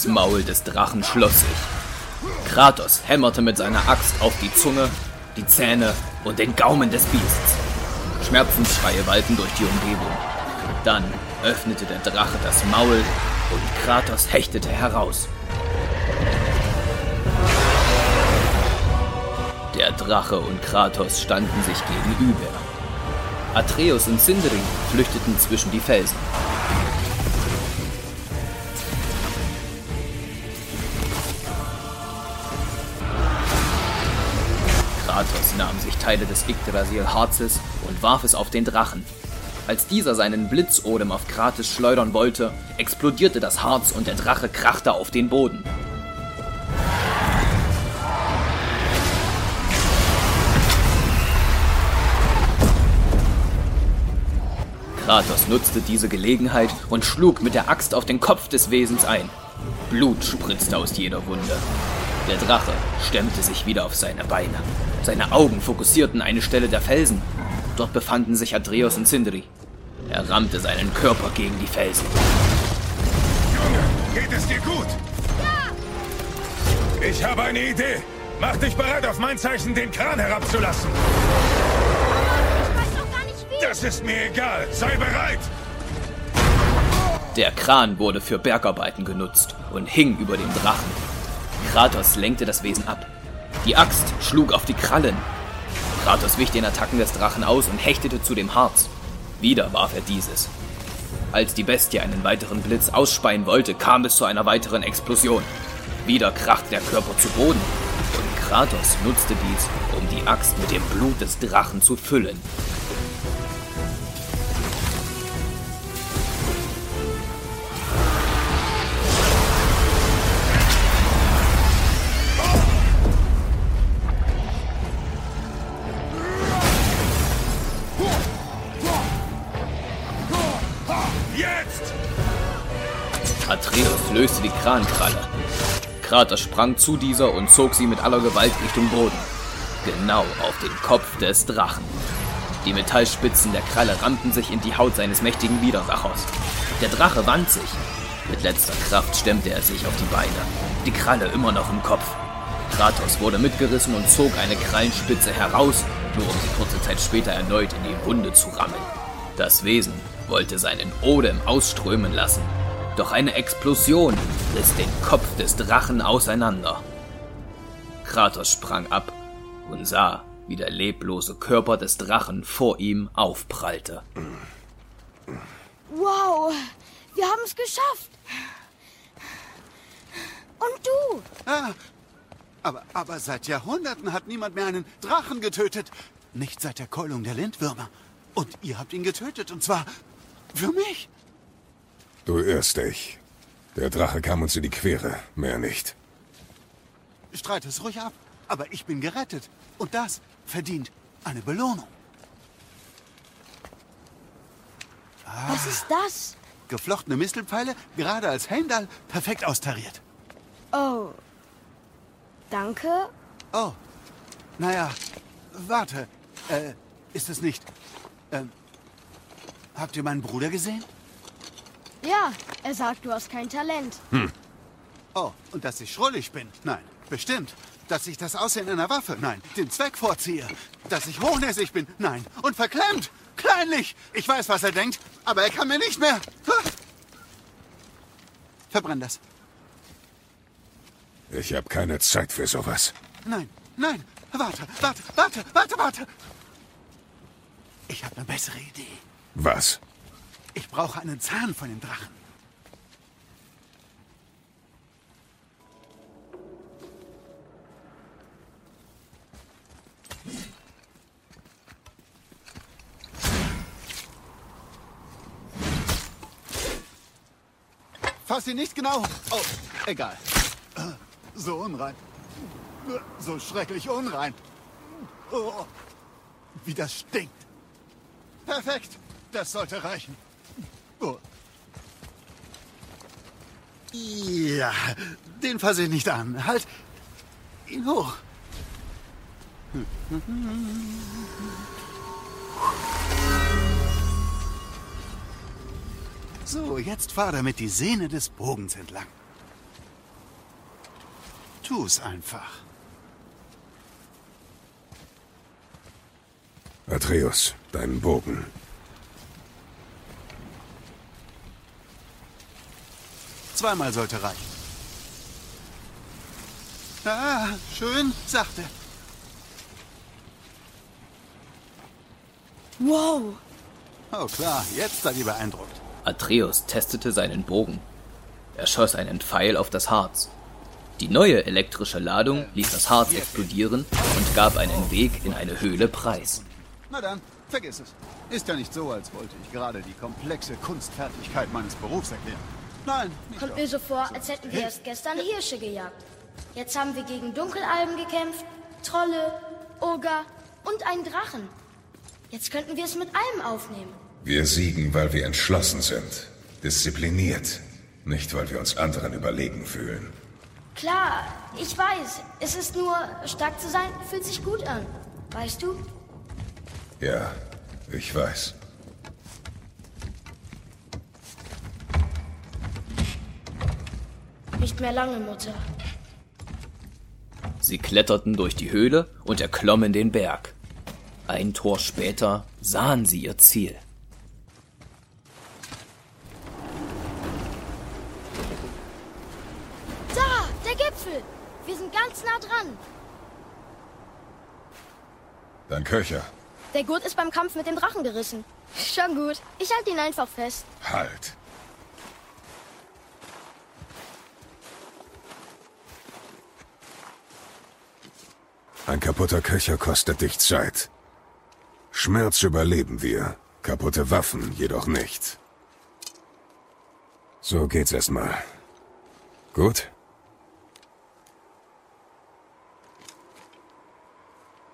Das Maul des Drachen schloss sich. Kratos hämmerte mit seiner Axt auf die Zunge, die Zähne und den Gaumen des Biests. Schmerzensschreie wallten durch die Umgebung. Dann öffnete der Drache das Maul und Kratos hechtete heraus. Der Drache und Kratos standen sich gegenüber. Atreus und Sindri flüchteten zwischen die Felsen. Teile des Yggdrasil-Harzes und warf es auf den Drachen. Als dieser seinen Blitzodem auf Kratos schleudern wollte, explodierte das Harz und der Drache krachte auf den Boden. Kratos nutzte diese Gelegenheit und schlug mit der Axt auf den Kopf des Wesens ein. Blut spritzte aus jeder Wunde. Der Drache stemmte sich wieder auf seine Beine. Seine Augen fokussierten eine Stelle der Felsen. Dort befanden sich Atreus und Sindri. Er rammte seinen Körper gegen die Felsen. Junge, geht es dir gut? Ja! Ich habe eine Idee. Mach dich bereit, auf mein Zeichen den Kran herabzulassen. Das ist mir egal. Sei bereit. Der Kran wurde für Bergarbeiten genutzt und hing über dem Drachen. Kratos lenkte das Wesen ab. Die Axt schlug auf die Krallen. Kratos wich den Attacken des Drachen aus und hechtete zu dem Harz. Wieder warf er dieses. Als die Bestie einen weiteren Blitz ausspeien wollte, kam es zu einer weiteren Explosion. Wieder krachte der Körper zu Boden. Und Kratos nutzte dies, um die Axt mit dem Blut des Drachen zu füllen. Krankralle. Kratos sprang zu dieser und zog sie mit aller Gewalt Richtung Boden. Genau auf den Kopf des Drachen. Die Metallspitzen der Kralle rammten sich in die Haut seines mächtigen Widersachers. Der Drache wand sich. Mit letzter Kraft stemmte er sich auf die Beine. Die Kralle immer noch im Kopf. Kratos wurde mitgerissen und zog eine Krallenspitze heraus, nur um sie kurze Zeit später erneut in die Wunde zu rammen. Das Wesen wollte seinen Odem ausströmen lassen, doch eine Explosion riss den Kopf des Drachen auseinander. Kratos sprang ab und sah, wie der leblose Körper des Drachen vor ihm aufprallte. Wow, wir haben es geschafft. Und du? Ah, aber, aber seit Jahrhunderten hat niemand mehr einen Drachen getötet. Nicht seit der Keulung der Lindwürmer. Und ihr habt ihn getötet, und zwar für mich. Du irrst dich. Der Drache kam uns in die Quere, mehr nicht. Streit es ruhig ab, aber ich bin gerettet. Und das verdient eine Belohnung. Ah, Was ist das? Geflochtene Mistelpfeile, gerade als Heimdall, perfekt austariert. Oh. Danke? Oh. Naja, warte. Äh, ist es nicht... Ähm, habt ihr meinen Bruder gesehen? Ja, er sagt, du hast kein Talent. Hm. Oh, und dass ich schrullig bin? Nein, bestimmt. Dass ich das Aussehen einer Waffe? Nein. Den Zweck vorziehe? Dass ich hochnäsig bin? Nein. Und verklemmt? Kleinlich? Ich weiß, was er denkt, aber er kann mir nicht mehr. Verbrenn das. Ich habe keine Zeit für sowas. Nein, nein. Warte, warte, warte, warte, warte. Ich habe eine bessere Idee. Was? Ich brauche einen Zahn von dem Drachen. Fass ihn nicht genau. Oh, egal. So unrein. So schrecklich unrein. Oh, wie das stinkt. Perfekt. Das sollte reichen. Oh. Ja, den fasse ich nicht an. Halt ihn hoch. So, jetzt fahr damit die Sehne des Bogens entlang. tu's einfach. Atreus, deinen Bogen. Zweimal sollte reichen. Ah, schön, sachte. Wow. Oh klar, jetzt seid ihr beeindruckt. Atreus testete seinen Bogen. Er schoss einen Pfeil auf das Harz. Die neue elektrische Ladung ließ das Harz explodieren und gab einen Weg in eine Höhle preis. Na dann, vergiss es. Ist ja nicht so, als wollte ich gerade die komplexe Kunstfertigkeit meines Berufs erklären. Nein, Kommt mir so vor, als hätten wir erst gestern Hirsche gejagt. Jetzt haben wir gegen Dunkelalben gekämpft, Trolle, Oger und einen Drachen. Jetzt könnten wir es mit allem aufnehmen. Wir siegen, weil wir entschlossen sind. Diszipliniert. Nicht, weil wir uns anderen überlegen fühlen. Klar, ich weiß. Es ist nur, stark zu sein, fühlt sich gut an. Weißt du? Ja, ich weiß. Nicht mehr lange, Mutter. Sie kletterten durch die Höhle und erklommen den Berg. Ein Tor später sahen sie ihr Ziel. Da, der Gipfel. Wir sind ganz nah dran. Dein Köcher. Der Gurt ist beim Kampf mit dem Drachen gerissen. Schon gut. Ich halte ihn einfach fest. Halt. Ein kaputter Köcher kostet dich Zeit. Schmerz überleben wir, kaputte Waffen jedoch nicht. So geht's erstmal. Gut?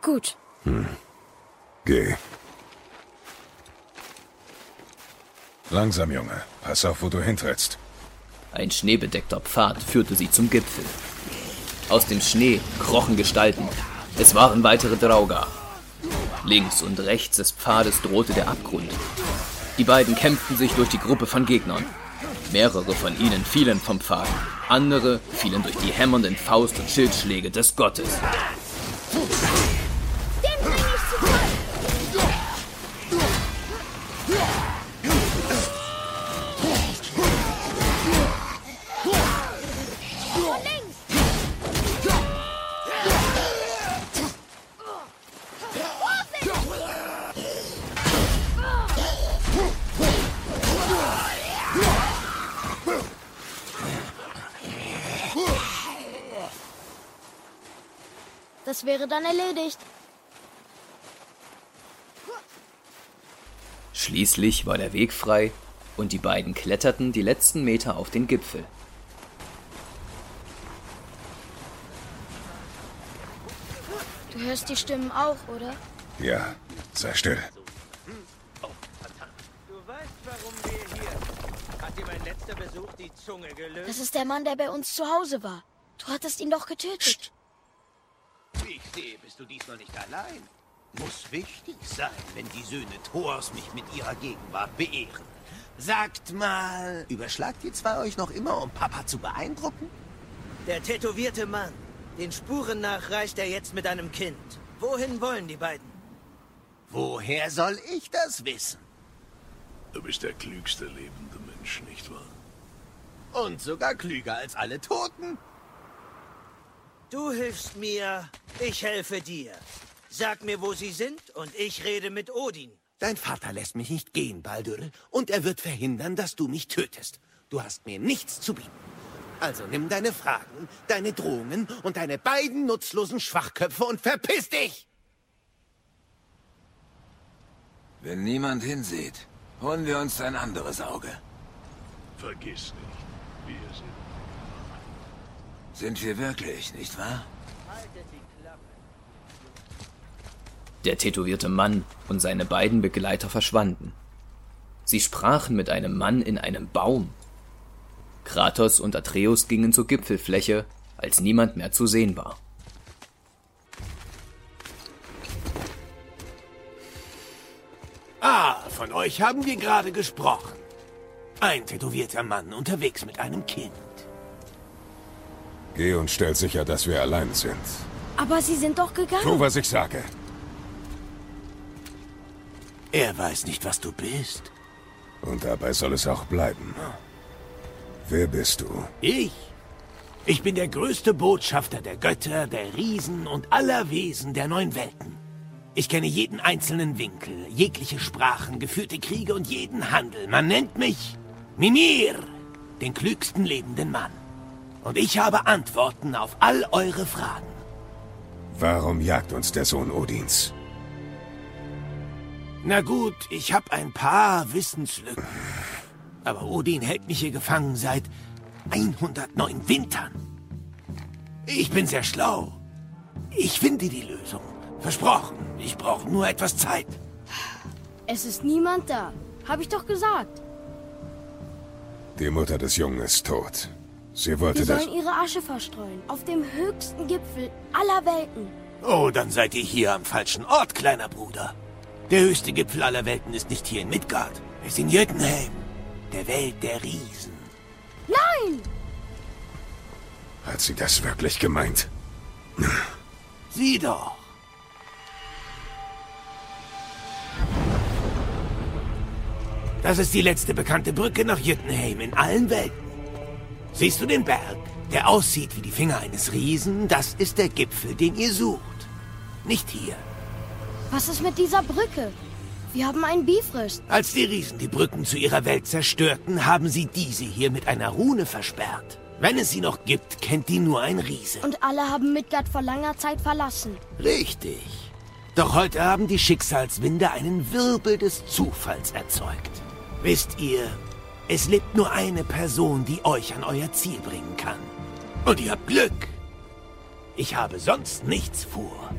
Gut. Geh. Langsam, Junge. Pass auf, wo du hintrittst. Ein schneebedeckter Pfad führte sie zum Gipfel. Aus dem Schnee krochen Gestalten. Es waren weitere Draugar. Links und rechts des Pfades drohte der Abgrund. Die beiden kämpften sich durch die Gruppe von Gegnern. Mehrere von ihnen fielen vom Pfad. Andere fielen durch die hämmernden Faust- und Schildschläge des Gottes. Wäre dann erledigt. Schließlich war der Weg frei und die beiden kletterten die letzten Meter auf den Gipfel. Du hörst die Stimmen auch, oder? Ja, sei still. Das ist der Mann, der bei uns zu Hause war. Du hattest ihn doch getötet. Wie ich sehe, bist du diesmal nicht allein. Muss wichtig sein, wenn die Söhne Thors mich mit ihrer Gegenwart beehren. Sagt mal, überschlagt ihr zwei euch noch immer, um Papa zu beeindrucken? Der tätowierte Mann. Den Spuren nach reist er jetzt mit einem Kind. Wohin wollen die beiden? Woher soll ich das wissen? Du bist der klügste lebende Mensch, nicht wahr? Und sogar klüger als alle Toten. Du hilfst mir, ich helfe dir. Sag mir, wo sie sind, und ich rede mit Odin. Dein Vater lässt mich nicht gehen, Baldur, und er wird verhindern, dass du mich tötest. Du hast mir nichts zu bieten. Also nimm deine Fragen, deine Drohungen und deine beiden nutzlosen Schwachköpfe und verpiss dich! Wenn niemand hinsieht, holen wir uns ein anderes Auge. Vergiss nicht, wir sind. Sind wir wirklich, nicht wahr? Der tätowierte Mann und seine beiden Begleiter verschwanden. Sie sprachen mit einem Mann in einem Baum. Kratos und Atreus gingen zur Gipfelfläche, als niemand mehr zu sehen war. Ah, von euch haben wir gerade gesprochen. Ein tätowierter Mann unterwegs mit einem Kind. Geh und stell sicher, dass wir allein sind. Aber sie sind doch gegangen. Tu, was ich sage. Er weiß nicht, was du bist. Und dabei soll es auch bleiben. Wer bist du? Ich? Ich bin der größte Botschafter der Götter, der Riesen und aller Wesen der neun Welten. Ich kenne jeden einzelnen Winkel, jegliche Sprachen, geführte Kriege und jeden Handel. Man nennt mich Mimir, den klügsten lebenden Mann. Und ich habe Antworten auf all eure Fragen. Warum jagt uns der Sohn Odins? Na gut, ich habe ein paar Wissenslücken. Aber Odin hält mich hier gefangen seit 109 Wintern. Ich bin sehr schlau. Ich finde die Lösung. Versprochen. Ich brauche nur etwas Zeit. Es ist niemand da. Hab ich doch gesagt. Die Mutter des Jungen ist tot. Sie wollte Wir das... sollen ihre Asche verstreuen. Auf dem höchsten Gipfel aller Welten. Oh, dann seid ihr hier am falschen Ort, kleiner Bruder. Der höchste Gipfel aller Welten ist nicht hier in Midgard. Er ist in Jötunheim, der Welt der Riesen. Nein! Hat sie das wirklich gemeint? Sieh doch. Das ist die letzte bekannte Brücke nach Jötunheim in allen Welten. Siehst du den Berg, der aussieht wie die Finger eines Riesen? Das ist der Gipfel, den ihr sucht. Nicht hier. Was ist mit dieser Brücke? Wir haben einen Bifrost. Als die Riesen die Brücken zu ihrer Welt zerstörten, haben sie diese hier mit einer Rune versperrt. Wenn es sie noch gibt, kennt die nur ein Riese. Und alle haben Midgard vor langer Zeit verlassen. Richtig. Doch heute haben die Schicksalswinde einen Wirbel des Zufalls erzeugt. Wisst ihr, es lebt nur eine Person, die euch an euer Ziel bringen kann. Und ihr habt Glück. Ich habe sonst nichts vor.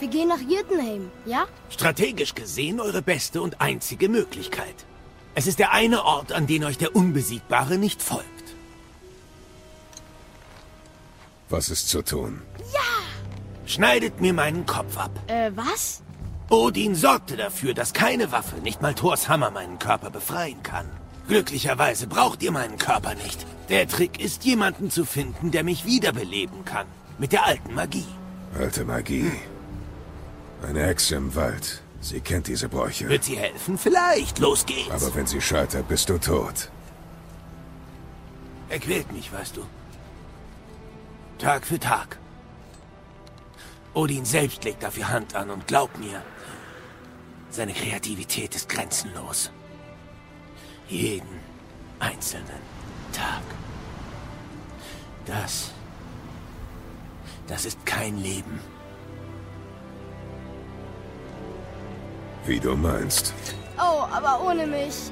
Wir gehen nach Jötunheim, ja? Strategisch gesehen eure beste und einzige Möglichkeit. Es ist der eine Ort, an den euch der Unbesiegbare nicht folgt. Was ist zu tun? Schneidet mir meinen Kopf ab. Äh, was? Odin sorgte dafür, dass keine Waffe, nicht mal Thors Hammer, meinen Körper befreien kann. Glücklicherweise braucht ihr meinen Körper nicht. Der Trick ist, jemanden zu finden, der mich wiederbeleben kann. Mit der alten Magie. Alte Magie. Eine Hexe im Wald. Sie kennt diese Bräuche. Wird sie helfen? Vielleicht. Los geht's. Aber wenn sie scheitert, bist du tot. Er quält mich, weißt du. Tag für Tag. Odin selbst legt dafür Hand an und glaub mir, seine Kreativität ist grenzenlos. Jeden einzelnen Tag. Das. Das ist kein Leben. Wie du meinst. Oh, aber ohne mich.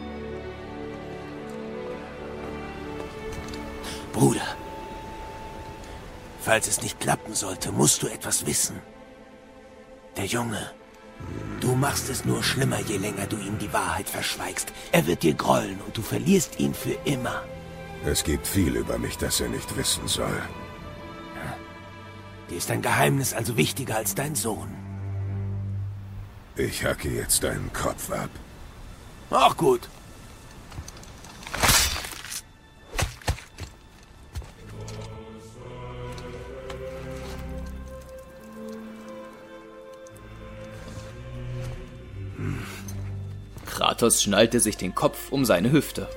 Bruder, falls es nicht klappen sollte, musst du etwas wissen. Der Junge, du machst es nur schlimmer, je länger du ihm die Wahrheit verschweigst. Er wird dir grollen und du verlierst ihn für immer. Es gibt viel über mich, das er nicht wissen soll. Dir ist dein Geheimnis also wichtiger als dein Sohn. Ich hacke jetzt deinen Kopf ab. Auch gut. Kratos schnallte sich den Kopf um seine Hüfte.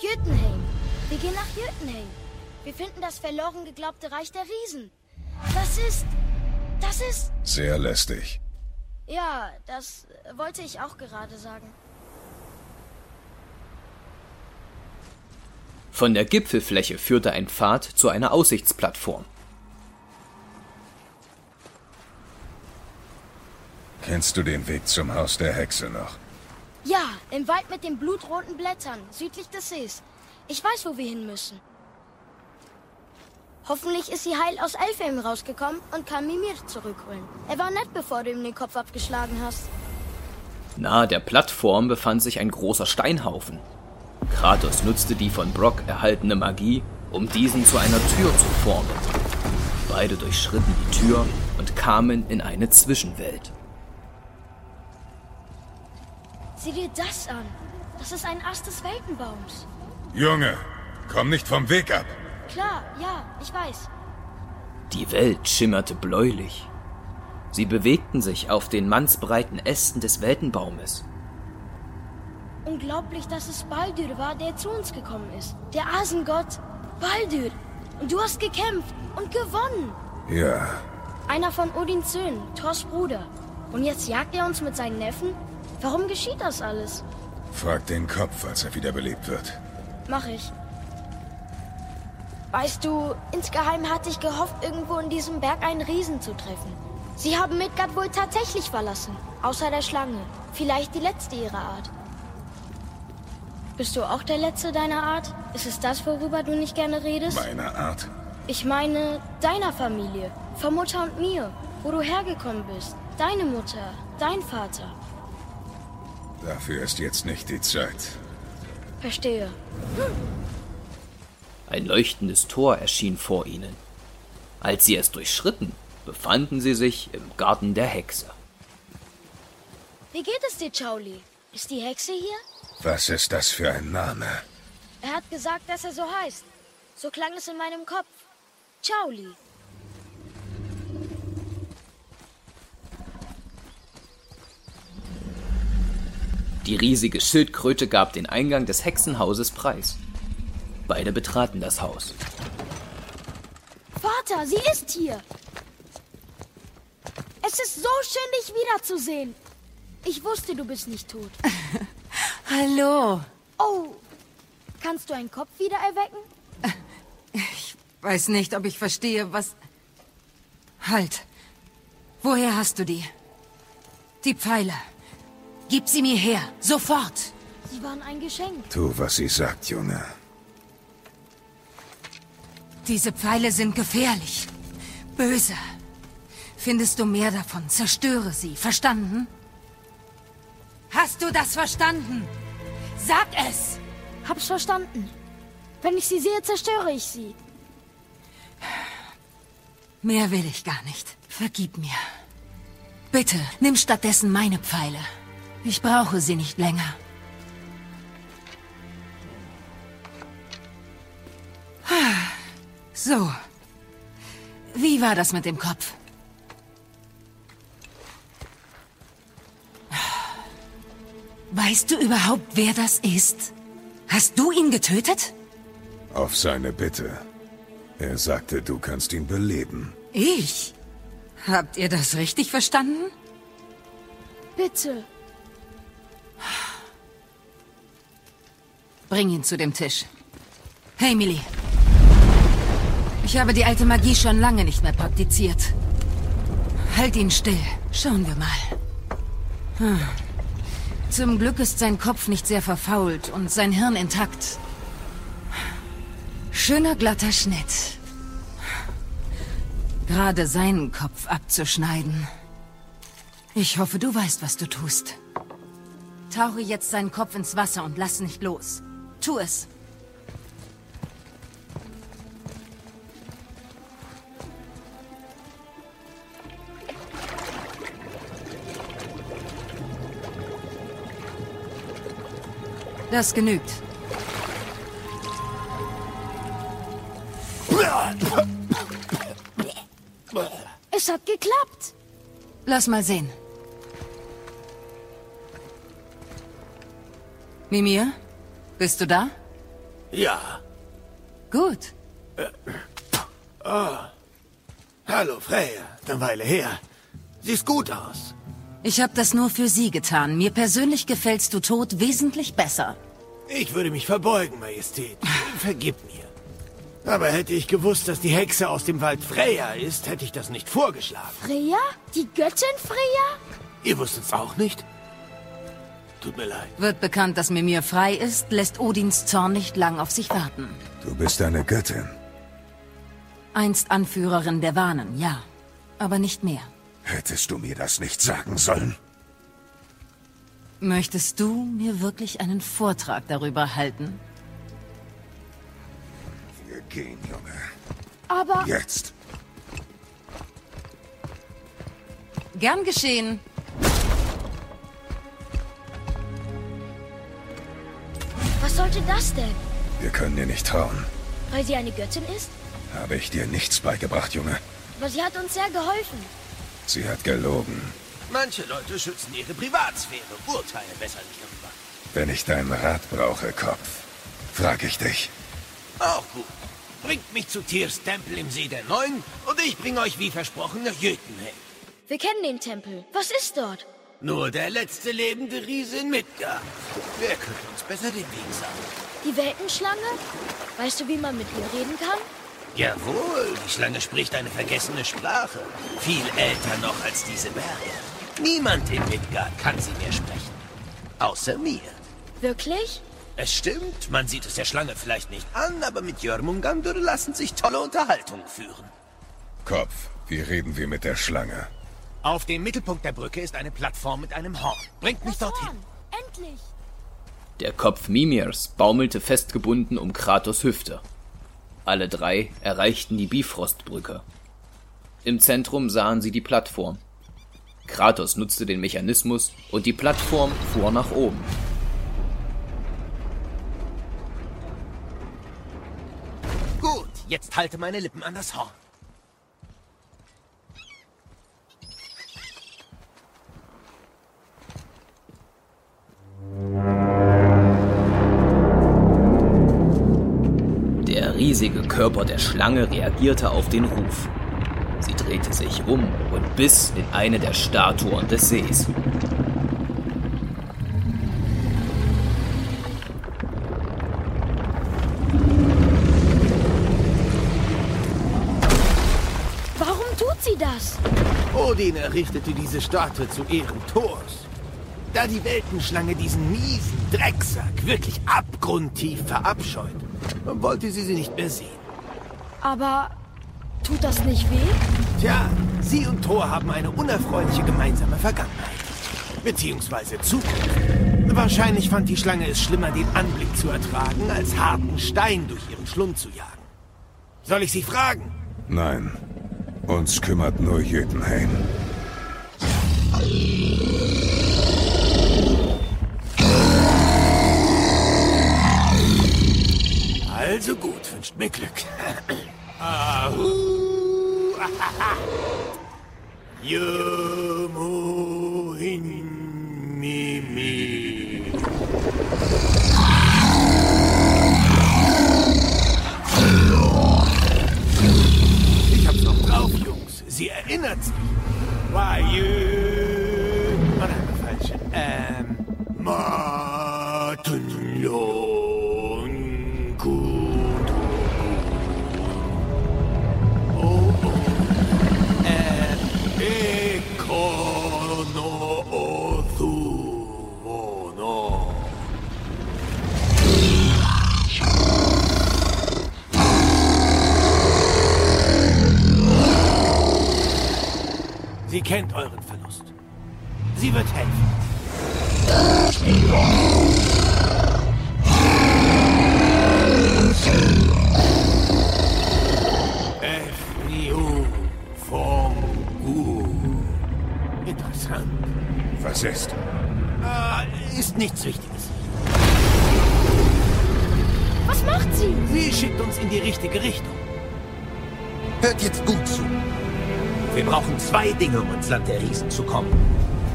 Jötunheim. Wir gehen nach Jötunheim. Wir finden das verloren geglaubte Reich der Riesen. Das ist... Das ist... Sehr lästig. Ja, das wollte ich auch gerade sagen. Von der Gipfelfläche führte ein Pfad zu einer Aussichtsplattform. Kennst du den Weg zum Haus der Hexe noch? Ja, im Wald mit den blutroten Blättern, südlich des Sees. Ich weiß, wo wir hin müssen. Hoffentlich ist sie heil aus Elfhelm rausgekommen und kann Mimir zurückholen. Er war nett, bevor du ihm den Kopf abgeschlagen hast. Nahe der Plattform befand sich ein großer Steinhaufen. Kratos nutzte die von Brock erhaltene Magie, um diesen zu einer Tür zu formen. Beide durchschritten die Tür und kamen in eine Zwischenwelt. Sieh dir das an. Das ist ein Ast des Weltenbaums. Junge, komm nicht vom Weg ab. Klar, ja, ich weiß. Die Welt schimmerte bläulich. Sie bewegten sich auf den mannsbreiten Ästen des Weltenbaumes. Unglaublich, dass es Baldur war, der zu uns gekommen ist. Der Asengott. Baldur. Und du hast gekämpft und gewonnen. Ja, Einer von Odins Söhnen, Thors Bruder. Und jetzt jagt er uns mit seinen Neffen? Warum geschieht das alles? frag den Kopf, als er wiederbelebt wird. Mach ich. Weißt du, insgeheim hatte ich gehofft, irgendwo in diesem Berg einen Riesen zu treffen. Sie haben Midgard wohl tatsächlich verlassen. Außer der Schlange. Vielleicht die letzte ihrer Art. Bist du auch der Letzte deiner Art? Ist es das, worüber du nicht gerne redest? Meiner Art. Ich meine, deiner Familie. Von Mutter und mir. Wo du hergekommen bist. Deine Mutter. Dein Vater. Dafür ist jetzt nicht die Zeit. Verstehe. Ein leuchtendes Tor erschien vor ihnen. Als sie es durchschritten, befanden sie sich im Garten der Hexe. Wie geht es dir, Chauli? Ist die Hexe hier? Was ist das für ein Name? Er hat gesagt, dass er so heißt. So klang es in meinem Kopf. Chauli. Die riesige Schildkröte gab den Eingang des Hexenhauses preis. Beide betraten das Haus. Vater, sie ist hier. Es ist so schön, dich wiederzusehen. Ich wusste, du bist nicht tot. Hallo. Oh, kannst du einen Kopf wieder erwecken? Weiß nicht, ob ich verstehe, was... Halt. Woher hast du die? Die Pfeile. Gib sie mir her. Sofort. Sie waren ein Geschenk. Tu, was sie sagt, Junge. Diese Pfeile sind gefährlich. Böse. Findest du mehr davon, zerstöre sie. Verstanden? Hast du das verstanden? Sag es! Hab's verstanden. Wenn ich sie sehe, zerstöre ich sie. Mehr will ich gar nicht. Vergib mir. Bitte, nimm stattdessen meine Pfeile. Ich brauche sie nicht länger. So. Wie war das mit dem Kopf? Weißt du überhaupt, wer das ist? Hast du ihn getötet? Auf seine Bitte. Er sagte, du kannst ihn beleben. Ich? Habt ihr das richtig verstanden? Bitte. Bring ihn zu dem Tisch. Hey, Millie. Ich habe die alte Magie schon lange nicht mehr praktiziert. Halt ihn still. Schauen wir mal. Hm. Zum Glück ist sein Kopf nicht sehr verfault und sein Hirn intakt. Schöner glatter Schnitt. Gerade seinen Kopf abzuschneiden. Ich hoffe, du weißt, was du tust. Tauche jetzt seinen Kopf ins Wasser und lass nicht los. Tu es. Das genügt. Es hat geklappt. Lass mal sehen. Mimir, bist du da? Ja. Gut. Hallo, Freya. Eine Weile her. Siehst gut aus. Ich habe das nur für sie getan. Mir persönlich gefällst du tot wesentlich besser. Ich würde mich verbeugen, Majestät. Vergib mir. Aber hätte ich gewusst, dass die Hexe aus dem Wald Freya ist, hätte ich das nicht vorgeschlagen. Freya? Die Göttin Freya? Ihr wusstet's auch nicht? Tut mir leid. Wird bekannt, dass Mimir frei ist, lässt Odins Zorn nicht lang auf sich warten. Du bist eine Göttin. Einst Anführerin der Wanen, ja. Aber nicht mehr. Hättest du mir das nicht sagen sollen? Möchtest du mir wirklich einen Vortrag darüber halten? Wir gehen, Junge. Aber Jetzt. Gern geschehen. Sollte das denn? Wir können ihr nicht trauen. Weil sie eine Göttin ist? Habe ich dir nichts beigebracht, Junge? Aber sie hat uns sehr geholfen. Sie hat gelogen. Manche Leute schützen ihre Privatsphäre, urteile besser nicht darüber. Wenn ich deinen Rat brauche, Kopf, frag ich dich. Auch gut. Bringt mich zu Tiers Tempel im See der Neuen und ich bringe euch wie versprochen nach Jötunheim. Wir kennen den Tempel. Was ist dort? Nur der letzte lebende Riese in Midgard. Wer könnte uns besser den Weg sagen? Die Weltenschlange? Weißt du, wie man mit ihr reden kann? Jawohl, die Schlange spricht eine vergessene Sprache. Viel älter noch als diese Berge. Niemand in Midgard kann sie mehr sprechen. Außer mir. Wirklich? Es stimmt, man sieht es der Schlange vielleicht nicht an, aber mit Jörmungandur lassen sich tolle Unterhaltungen führen. Kopf, wie reden wir mit der Schlange? Auf dem Mittelpunkt der Brücke ist eine Plattform mit einem Horn. Bringt mich Das dorthin. Horn. Endlich! Der Kopf Mimirs baumelte festgebunden um Kratos Hüfte. Alle drei erreichten die Bifrostbrücke. Im Zentrum sahen sie die Plattform. Kratos nutzte den Mechanismus und die Plattform fuhr nach oben. Gut, jetzt halte meine Lippen an das Horn. Der riesige Körper der Schlange reagierte auf den Ruf. Sie drehte sich um und biss in eine der Statuen des Sees. Warum tut sie das? Odin errichtete diese Statue zu Ehren Thors. Da die Weltenschlange diesen miesen Drecksack wirklich abgrundtief verabscheut, wollte sie sie nicht mehr sehen. Aber tut das nicht weh? Tja, sie und Thor haben eine unerfreuliche gemeinsame Vergangenheit. Beziehungsweise Zukunft. Wahrscheinlich fand die Schlange es schlimmer, den Anblick zu ertragen, als harten Stein durch ihren Schlund zu jagen. Soll ich sie fragen? Nein, uns kümmert nur Jötunheim. Also gut, wünscht mir Glück. Ahu! Yomo hin mi mi. Ich hab's noch drauf, Jungs. Sie erinnert sich. Why you... Oh nein, falsch. Ähm... Matunlon Sie kennt euren Verlust. Sie wird helfen. Fongu. Interessant. Was ist? Äh, ist nichts Wichtiges. Was macht sie? Sie schickt uns in die richtige Richtung. Hört jetzt gut zu. Wir brauchen zwei Dinge, um ins Land der Riesen zu kommen.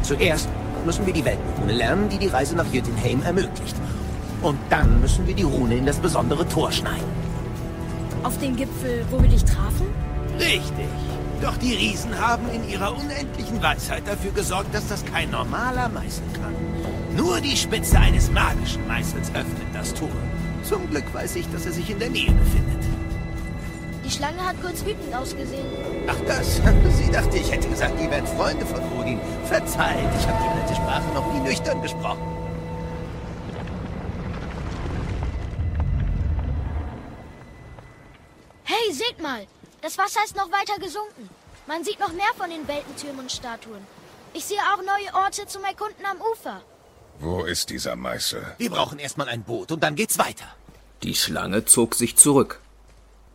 Zuerst müssen wir die Weltenrune lernen, die die Reise nach Jötunheim ermöglicht. Und dann müssen wir die Rune in das besondere Tor schneiden. Auf den Gipfel, wo wir dich trafen? Richtig. Doch die Riesen haben in ihrer unendlichen Weisheit dafür gesorgt, dass das kein normaler Meißel kann. Nur die Spitze eines magischen Meißels öffnet das Tor. Zum Glück weiß ich, dass er sich in der Nähe befindet. Die Schlange hat kurz wütend ausgesehen. Ach das, sie dachte, ich hätte gesagt, ihr wärt Freunde von Odin. Verzeiht, ich habe die alte Sprache noch nie nüchtern gesprochen. Hey, seht mal! Das Wasser ist noch weiter gesunken. Man sieht noch mehr von den Weltentürmen und Statuen. Ich sehe auch neue Orte zum Erkunden am Ufer. Wo ist dieser Meißel? Wir brauchen erstmal ein Boot und dann geht's weiter. Die Schlange zog sich zurück.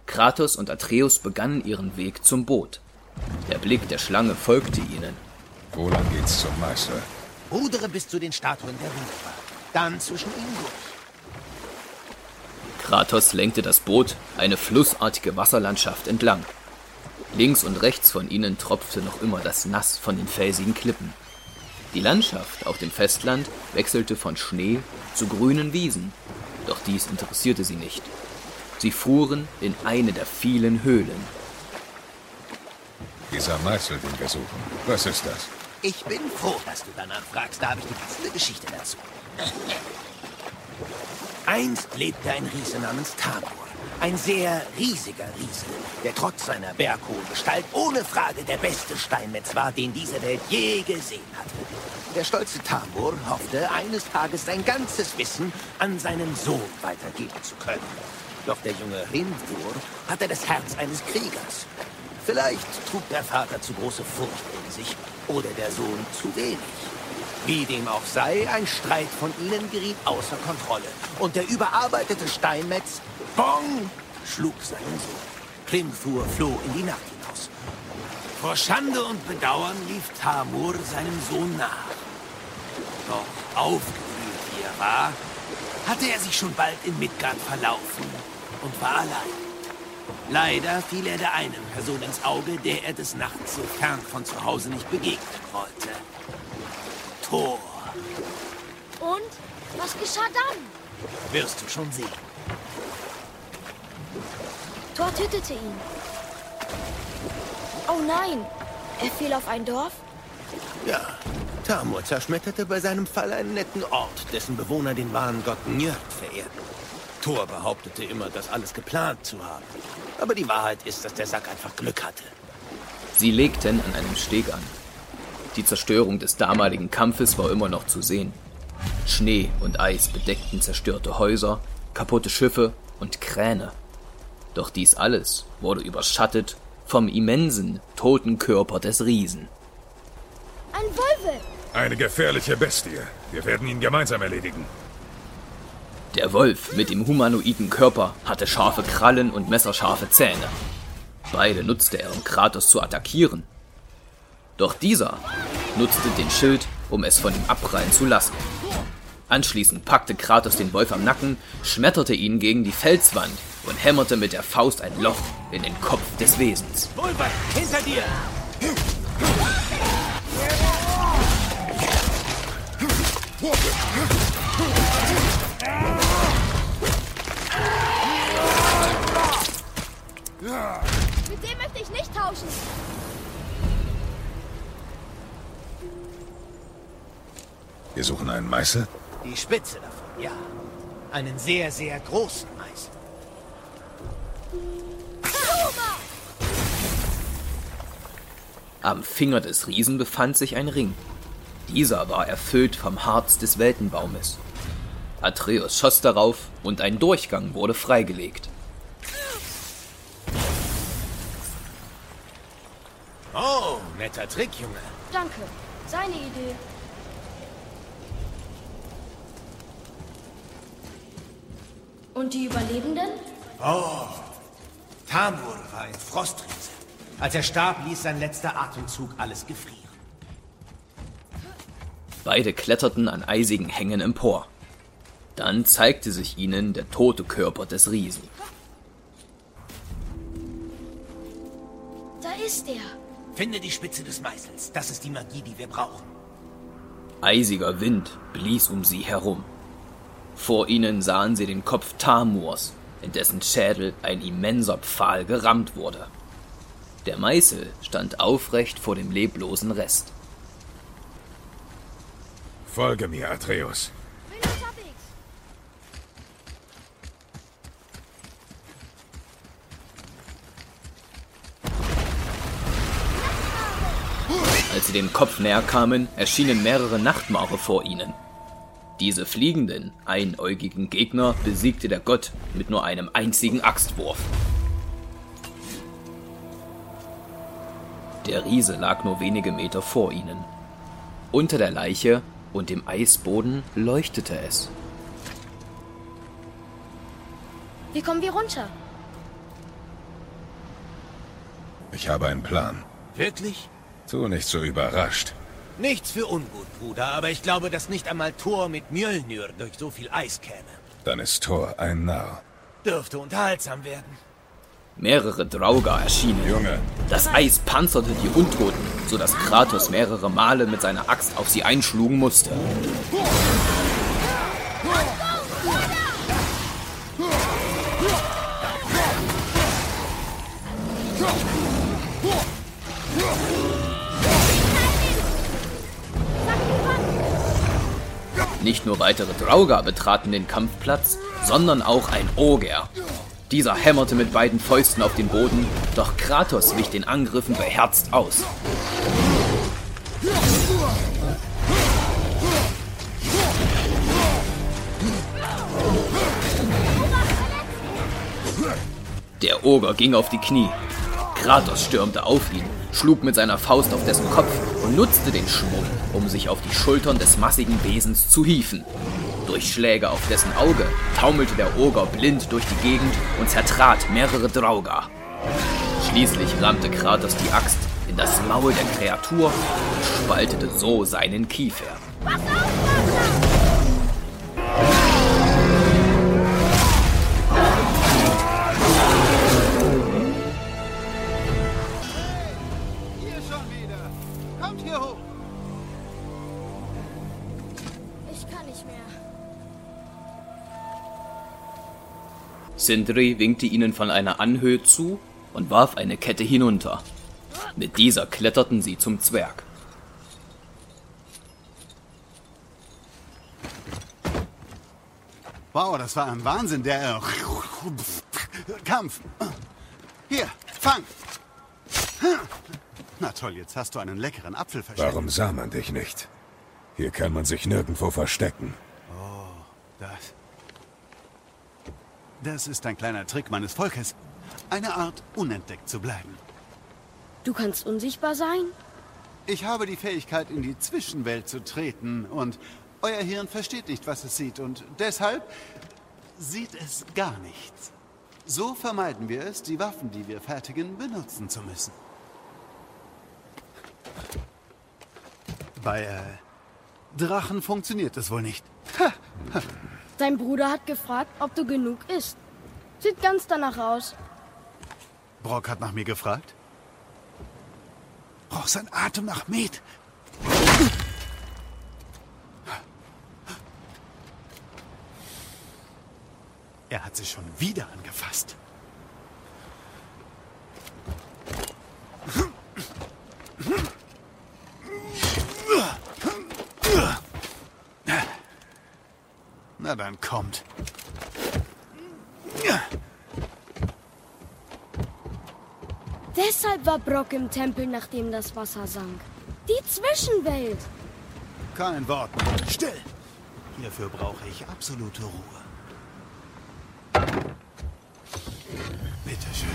Kratos und Atreus begannen ihren Weg zum Boot. Der Blick der Schlange folgte ihnen. Wo lang geht's zum Meister? Rudere bis zu den Statuen der Ruderer. Dann zwischen ihnen durch. Kratos lenkte das Boot eine flussartige Wasserlandschaft entlang. Links und rechts von ihnen tropfte noch immer das Nass von den felsigen Klippen. Die Landschaft auf dem Festland wechselte von Schnee zu grünen Wiesen, doch dies interessierte sie nicht. Sie fuhren in eine der vielen Höhlen. Dieser Meißel, den wir suchen. Was ist das? Ich bin froh, dass du danach fragst. Da habe ich die passende Geschichte dazu. Einst lebte ein Riese namens Tamur. Ein sehr riesiger Riese, der trotz seiner berghohen Gestalt ohne Frage der beste Steinmetz war, den diese Welt je gesehen hatte. Der stolze Tamur hoffte, eines Tages sein ganzes Wissen an seinen Sohn weitergeben zu können. Doch der junge Rindur hatte das Herz eines Kriegers. Vielleicht trug der Vater zu große Furcht in sich oder der Sohn zu wenig. Wie dem auch sei, ein Streit von ihnen geriet außer Kontrolle. Und der überarbeitete Steinmetz, Bong, schlug seinen Sohn. Krimthur floh in die Nacht hinaus. Vor Schande und Bedauern lief Tamur seinem Sohn nach. Doch aufgewühlt wie er war, hatte er sich schon bald in Midgard verlaufen und war allein. Leider fiel er der einen Person ins Auge, der er des Nachts so fern von zu Hause nicht begegnen wollte. Thor. Und? Was geschah dann? Wirst du schon sehen. Thor tötete ihn. Oh nein! Er fiel auf ein Dorf? Ja, Tamur zerschmetterte bei seinem Fall einen netten Ort, dessen Bewohner den wahren Gott Njörd verehrten. Thor behauptete immer, das alles geplant zu haben. Aber die Wahrheit ist, dass der Sack einfach Glück hatte. Sie legten an einem Steg an. Die Zerstörung des damaligen Kampfes war immer noch zu sehen. Schnee und Eis bedeckten zerstörte Häuser, kaputte Schiffe und Kräne. Doch dies alles wurde überschattet vom immensen, toten Körper des Riesen. Ein Wolve! Eine gefährliche Bestie. Wir werden ihn gemeinsam erledigen. Der Wolf mit dem humanoiden Körper hatte scharfe Krallen und messerscharfe Zähne. Beide nutzte er, um Kratos zu attackieren. Doch dieser nutzte den Schild, um es von ihm abprallen zu lassen. Anschließend packte Kratos den Wolf am Nacken, schmetterte ihn gegen die Felswand und hämmerte mit der Faust ein Loch in den Kopf des Wesens. Wolver, hinter dir! Mit dem möchte ich nicht tauschen! Wir suchen einen Meißel? Die Spitze davon, ja. Einen sehr, sehr großen Meißel. Am Finger des Riesen befand sich ein Ring. Dieser war erfüllt vom Harz des Weltenbaumes. Atreus schoss darauf und ein Durchgang wurde freigelegt. Oh, netter Trick, Junge. Danke. Seine Idee. Und die Überlebenden? Oh, Tamur war ein Frostriese. Als er starb, ließ sein letzter Atemzug alles gefrieren. Beide kletterten an eisigen Hängen empor. Dann zeigte sich ihnen der tote Körper des Riesen. Da ist er. Finde die Spitze des Meißels. Das ist die Magie, die wir brauchen. Eisiger Wind blies um sie herum. Vor ihnen sahen sie den Kopf Tamurs, in dessen Schädel ein immenser Pfahl gerammt wurde. Der Meißel stand aufrecht vor dem leblosen Rest. Folge mir, Atreus. Bin unterwegs. Als sie dem Kopf näher kamen, erschienen mehrere Nachtmache vor ihnen. Diese fliegenden, einäugigen Gegner besiegte der Gott mit nur einem einzigen Axtwurf. Der Riese lag nur wenige Meter vor ihnen. Unter der Leiche und dem Eisboden leuchtete es. Wie kommen wir runter? Ich habe einen Plan. Wirklich? Tu nicht so überrascht. Nichts für ungut, Bruder, aber ich glaube, dass nicht einmal Thor mit Mjölnir durch so viel Eis käme. Dann ist Thor ein Narr. Dürfte unterhaltsam werden. Mehrere Draugar erschienen. Junge, Das Eis panzerte die Untoten, sodass Kratos mehrere Male mit seiner Axt auf sie einschlugen musste. Nicht nur weitere Draugar betraten den Kampfplatz, sondern auch ein Oger. Dieser hämmerte mit beiden Fäusten auf den Boden, doch Kratos wich den Angriffen beherzt aus. Der Oger ging auf die Knie. Kratos stürmte auf ihn, schlug mit seiner Faust auf dessen Kopf und nutzte den Schwung, um sich auf die Schultern des massigen Wesens zu hieven. Durch Schläge auf dessen Auge taumelte der Oger blind durch die Gegend und zertrat mehrere Draugar. Schließlich rammte Kratos die Axt in das Maul der Kreatur und spaltete so seinen Kiefer. Sindri winkte ihnen von einer Anhöhe zu und warf eine Kette hinunter. Mit dieser kletterten sie zum Zwerg. Wow, das war ein Wahnsinn, der äh, Kampf. Hier, fang. Na toll, jetzt hast du einen leckeren Apfel versteckt. warum sah man dich nicht? Hier kann man sich nirgendwo verstecken. Das. Das ist ein kleiner Trick meines Volkes. Eine Art, unentdeckt zu bleiben. Du kannst unsichtbar sein? Ich habe die Fähigkeit, in die Zwischenwelt zu treten und euer Hirn versteht nicht, was es sieht und deshalb sieht es gar nichts. So vermeiden wir es, die Waffen, die wir fertigen, benutzen zu müssen. Bei äh, Drachen funktioniert es wohl nicht. Dein Bruder hat gefragt, ob du genug isst. Sieht ganz danach aus. Brock hat nach mir gefragt. Braucht sein Atem nach Met. Er hat sich schon wieder angefasst. Na dann kommt. Deshalb war Brock im Tempel, nachdem das Wasser sank. Die Zwischenwelt. Kein Wort mehr. Still! Hierfür brauche ich absolute Ruhe. Bitte schön.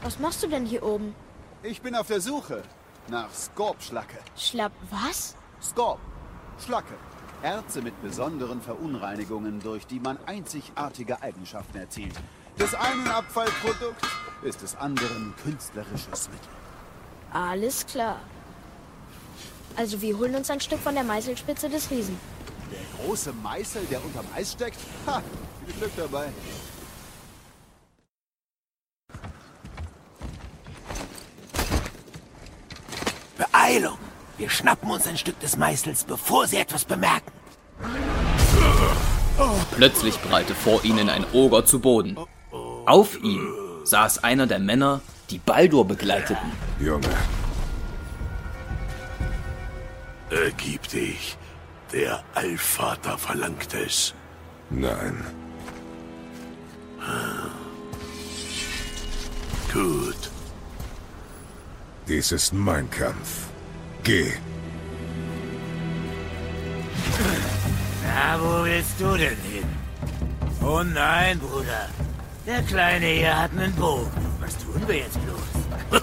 Was machst du denn hier oben? Ich bin auf der Suche nach Skorp-Schlacke. Schlapp was? Skorp, Schlacke. Erze mit besonderen Verunreinigungen, durch die man einzigartige Eigenschaften erzielt. Des einen Abfallprodukt ist des anderen künstlerisches Mittel. Alles klar. Also wir holen uns ein Stück von der Meißelspitze des Riesen. Der große Meißel, der unterm Eis steckt? Ha, viel Glück dabei. Wir schnappen uns ein Stück des Meißels, bevor sie etwas bemerken. Plötzlich prallte vor ihnen ein Oger zu Boden. Auf ihm saß einer der Männer, die Baldur begleiteten. Junge, Ergib dich. Der Allvater verlangt es. nein. Gut. Dies ist mein Kampf. Geh. Na, wo willst du denn hin? Oh nein, Bruder. Der Kleine hier hat einen Bogen. Was tun wir jetzt bloß?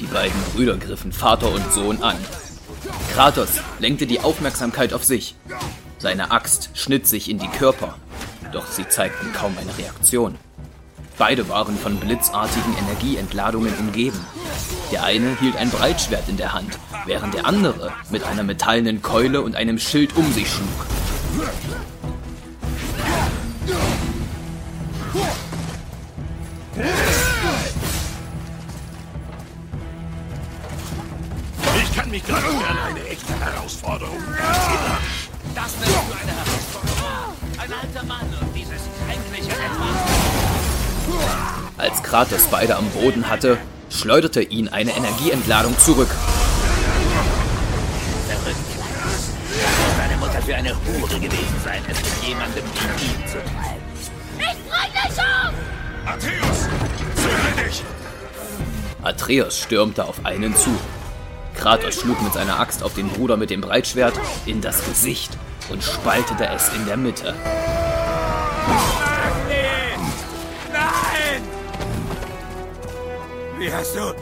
Die beiden Brüder griffen Vater und Sohn an. Kratos lenkte die Aufmerksamkeit auf sich. Seine Axt schnitt sich in die Körper, doch sie zeigten kaum eine Reaktion. Beide waren von blitzartigen Energieentladungen umgeben. Der eine hielt ein Breitschwert in der Hand, während der andere mit einer metallenen Keule und einem Schild um sich schlug. Ich kann mich gerade an eine echte Herausforderung erinnern. Das nennst du eine Herausforderung. Ein alter Mann und dieses kränkliche Etwas. Als Kratos beide am Boden hatte, schleuderte ihn eine Energieentladung zurück. Verrückt. Muss deine Mutter für eine Hure gewesen sein, es mit jemandem wie ihm zu treiben. Ich bring dich um! Atreus, zögere dich! Atreus stürmte auf einen zu. Kratos schlug mit seiner Axt auf den Bruder mit dem Breitschwert in das Gesicht und spaltete es in der Mitte. Wie hast du...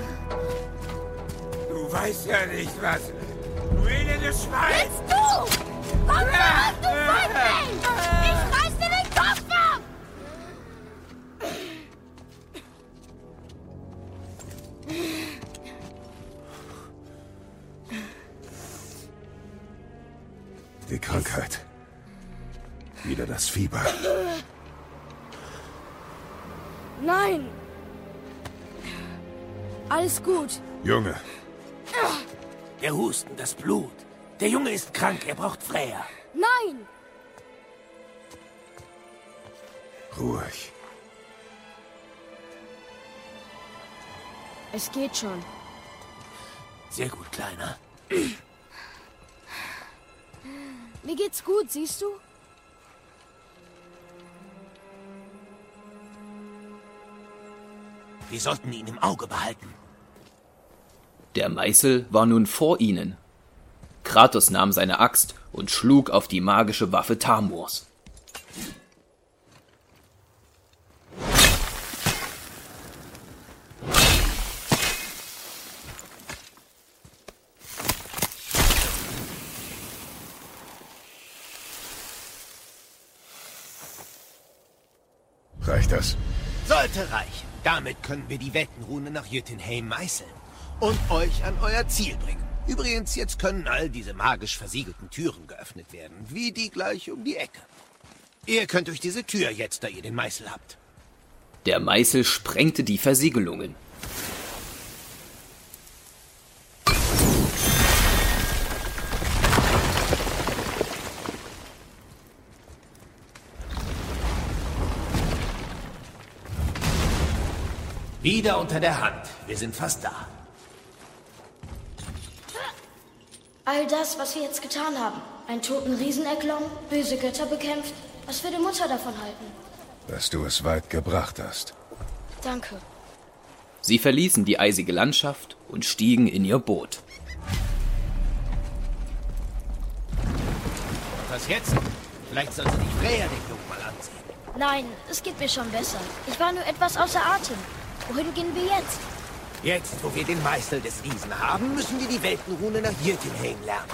Du weißt ja nicht, was... Du elendes Schwein! Jetzt du! Komm zurück, du Feigling! Ich reiß dir den Kopf ab! Die Krankheit. Wieder das Fieber. Nein! Alles gut. Junge, Der Husten, das Blut. Der Junge ist krank, er braucht Freya. Nein! ruhig. Es geht schon. Sehr gut, Kleiner. Mir geht's gut, siehst du? Wir sollten ihn im Auge behalten. Der Meißel war nun vor ihnen. Kratos nahm seine Axt und schlug auf die magische Waffe Tamurs. Reicht das? Sollte reichen. Damit können wir die Weltenrune nach Jötunheim meißeln und euch an euer Ziel bringen. Übrigens, jetzt können all diese magisch versiegelten Türen geöffnet werden, wie die gleich um die Ecke. Ihr könnt durch diese Tür jetzt, da ihr den Meißel habt. Der Meißel sprengte die Versiegelungen. Wieder unter der Hand. Wir sind fast da. All das, was wir jetzt getan haben. Einen toten Riesen erklommen, böse Götter bekämpft. Was würde Mutter davon halten? Dass du es weit gebracht hast. Danke. Sie verließen die eisige Landschaft und stiegen in ihr Boot. Was jetzt? Vielleicht sollte sich Freya den Jungen mal ansehen. Nein, es geht mir schon besser. Ich war nur etwas außer Atem. Wohin gehen wir jetzt? Jetzt, wo wir den Meißel des Riesen haben, müssen wir die Weltenrune nach Jötunheim lernen.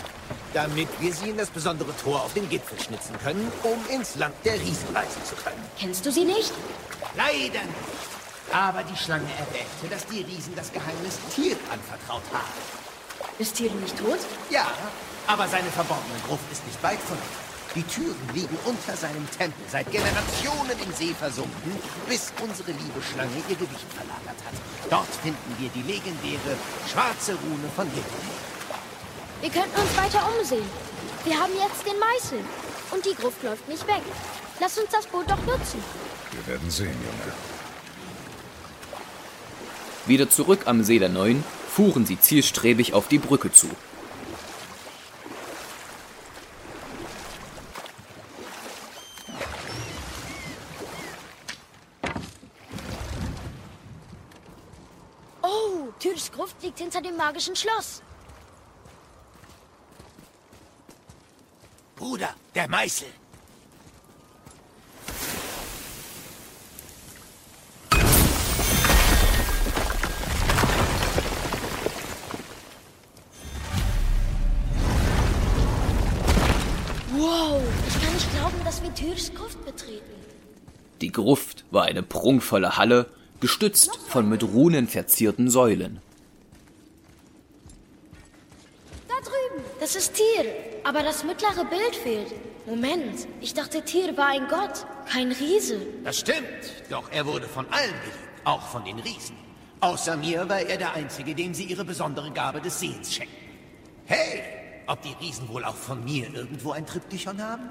Damit wir sie in das besondere Tor auf den Gipfel schnitzen können, um ins Land der Riesen reisen zu können. Kennst du sie nicht? Leider nicht. Aber die Schlange erwähnte, dass die Riesen das Geheimnis Tier anvertraut haben. Ist Tier nicht tot? Ja, aber seine verborgene Gruft ist nicht weit von hier. Die Türen liegen unter seinem Tempel, seit Generationen im See versunken, bis unsere liebe Schlange ihr Gewicht verlagert hat. Dort finden wir die legendäre schwarze Rune von Jötunheim. Wir könnten uns weiter umsehen. Wir haben jetzt den Meißel. Und die Gruft läuft nicht weg. Lass uns das Boot doch nutzen. Wir werden sehen, Junge. Wieder zurück am See der Neuen fuhren sie zielstrebig auf die Brücke zu. Tyrs Gruft liegt hinter dem magischen Schloss. Bruder, der Meißel. Wow, ich kann nicht glauben, dass wir Tyrs Gruft betreten. Die Gruft war eine prunkvolle Halle, gestützt von mit Runen verzierten Säulen. Da drüben. Das ist Tyr. Aber das mittlere Bild fehlt. Moment, ich dachte, Tyr war ein Gott, kein Riese. Das stimmt, doch er wurde von allen geliebt, auch von den Riesen. Außer mir war er der Einzige, dem sie ihre besondere Gabe des Sehens schenken. Hey, ob die Riesen wohl auch von mir irgendwo ein Triptychon haben?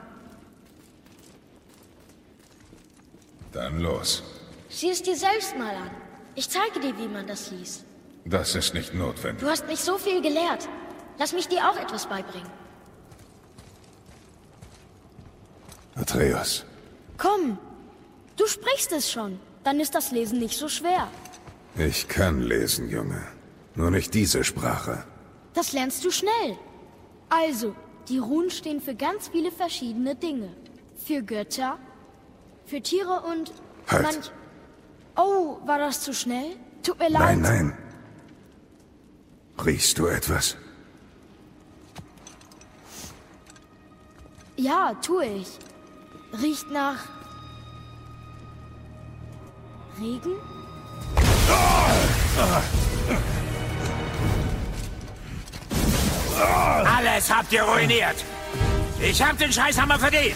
Dann los. Sieh es dir selbst mal an. Ich zeige dir, wie man das liest. Das ist nicht notwendig. Du hast mich so viel gelehrt. Lass mich dir auch etwas beibringen. Atreus. Komm, du sprichst es schon. Dann ist das Lesen nicht so schwer. Ich kann lesen, Junge. Nur nicht diese Sprache. Das lernst du schnell. Also, die Runen stehen für ganz viele verschiedene Dinge. Für Götter, für Tiere und Halt. Oh, war das zu schnell? Tut mir leid. Nein, nein. Riechst du etwas? Ja, tue ich. Riecht nach... Regen? Alles habt ihr ruiniert. Ich hab den Scheißhammer verdient.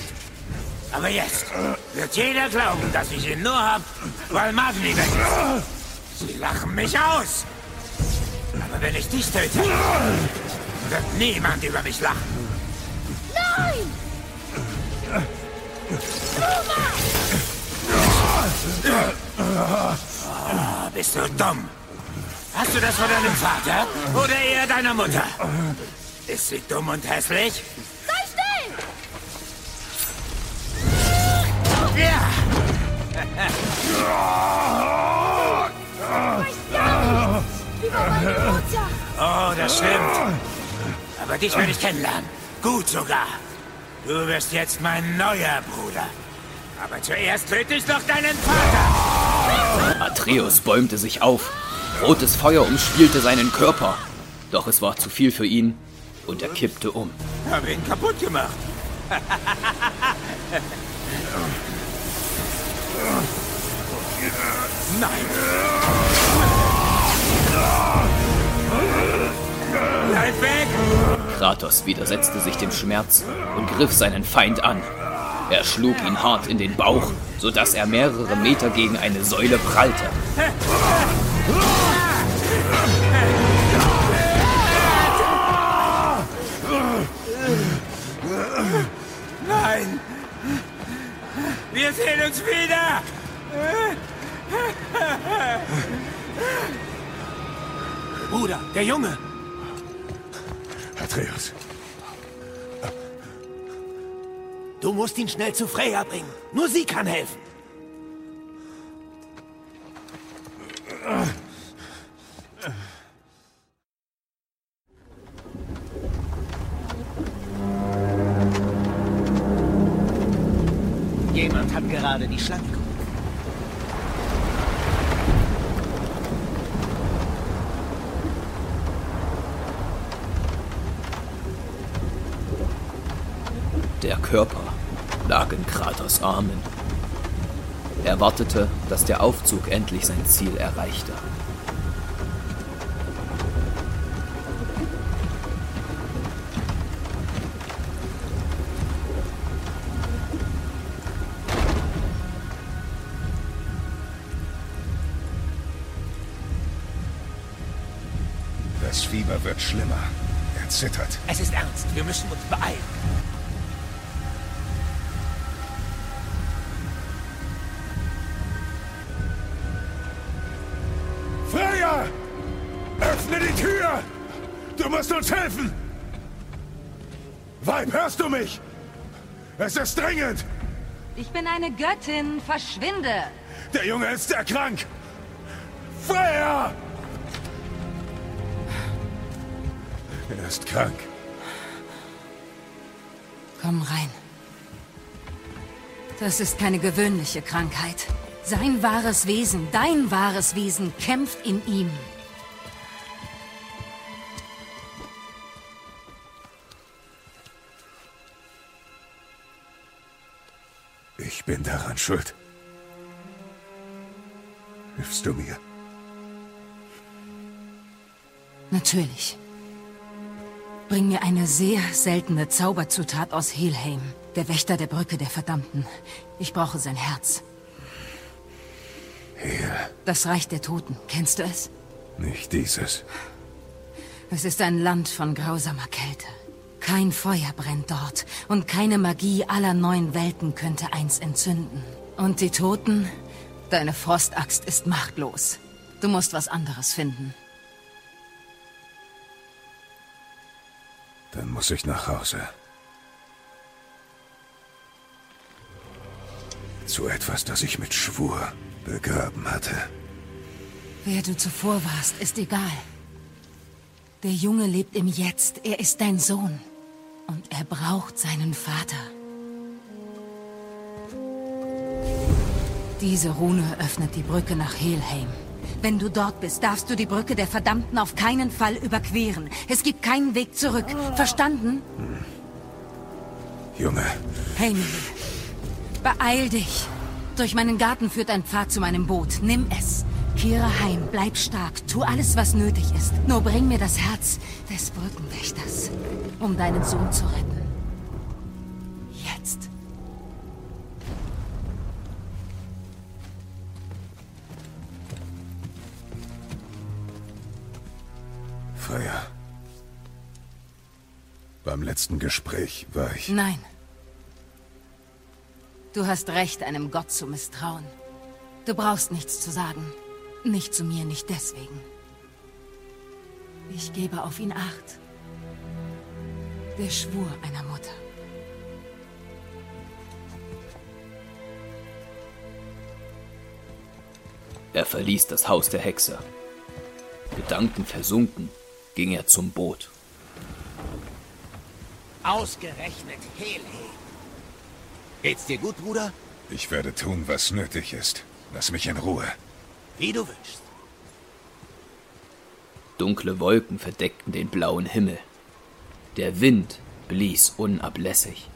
Aber jetzt wird jeder glauben, dass ich ihn nur hab, weil Magni weg ist. Sie lachen mich aus. Aber wenn ich dich töte, wird niemand über mich lachen. Nein! Ah, bist du dumm? Hast du das von deinem Vater oder eher deiner Mutter? Ist sie dumm und hässlich? Oh, das stimmt. Aber dich will ich kennenlernen. Gut sogar. Du wirst jetzt mein neuer Bruder. Aber zuerst töte ich doch deinen Vater. Atreus bäumte sich auf. Rotes Feuer umspielte seinen Körper. Doch es war zu viel für ihn und er kippte um. Hab ihn kaputt gemacht. Nein. Bleib weg! Kratos widersetzte sich dem Schmerz und griff seinen Feind an. Er schlug ihn hart in den Bauch, sodass er mehrere Meter gegen eine Säule prallte. Nein! Wir sehen uns wieder! Bruder, der Junge! Atreus. Du musst ihn schnell zu Freya bringen. Nur sie kann helfen. Jemand hat gerade die Schlange geholt. Der Körper lag in Kratos Armen. Er wartete, dass der Aufzug endlich sein Ziel erreichte. Das Fieber wird schlimmer. Er zittert. Es ist ernst. Wir müssen uns beeilen. Freya! Öffne die Tür! Du musst uns helfen! Weib, hörst du mich? Es ist dringend! Ich bin eine Göttin. Verschwinde. Der Junge ist sehr krank! Freya! Ist krank. Komm rein. Das ist keine gewöhnliche Krankheit. Sein wahres Wesen, dein wahres Wesen kämpft in ihm. Ich bin daran schuld. Hilfst du mir? Natürlich. Bring mir eine sehr seltene Zauberzutat aus Helheim, der Wächter der Brücke der Verdammten. Ich brauche sein Herz. Hel. Das Reich der Toten. Kennst du es? Nicht dieses. Es ist ein Land von grausamer Kälte. Kein Feuer brennt dort und keine Magie aller neuen Welten könnte eins entzünden. Und die Toten? Deine Frostaxt ist machtlos. Du musst was anderes finden. Dann muss ich nach Hause. Zu etwas, das ich mit Schwur begraben hatte. Wer du zuvor warst, ist egal. Der Junge lebt im Jetzt. Er ist dein Sohn. Und er braucht seinen Vater. Diese Rune öffnet die Brücke nach Helheim. Wenn du dort bist, darfst du die Brücke der Verdammten auf keinen Fall überqueren. Es gibt keinen Weg zurück. Verstanden? Junge. Hey, Mimi. Beeil dich. Durch meinen Garten führt ein Pfad zu meinem Boot. Nimm es. Kehre heim, bleib stark, tu alles, was nötig ist. Nur bring mir das Herz des Brückenwächters, um deinen Sohn zu retten. Beim letzten Gespräch war ich... Nein. Du hast recht, einem Gott zu misstrauen. Du brauchst nichts zu sagen. Nicht zu mir, nicht deswegen. Ich gebe auf ihn Acht. Der Schwur einer Mutter. Er verließ das Haus der Hexe. Gedanken versunken, ging er zum Boot. Ausgerechnet Hele. Geht's dir gut, Bruder? Ich werde tun, was nötig ist. Lass mich in Ruhe. Wie du wünschst. Dunkle Wolken verdeckten den blauen Himmel. Der Wind blies unablässig.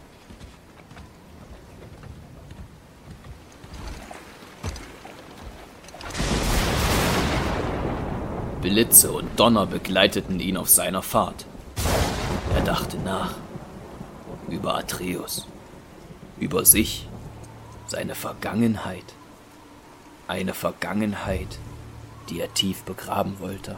Blitze und Donner begleiteten ihn auf seiner Fahrt. Er dachte nach. Über Atreus. Über sich. Seine Vergangenheit. Eine Vergangenheit, die er tief begraben wollte.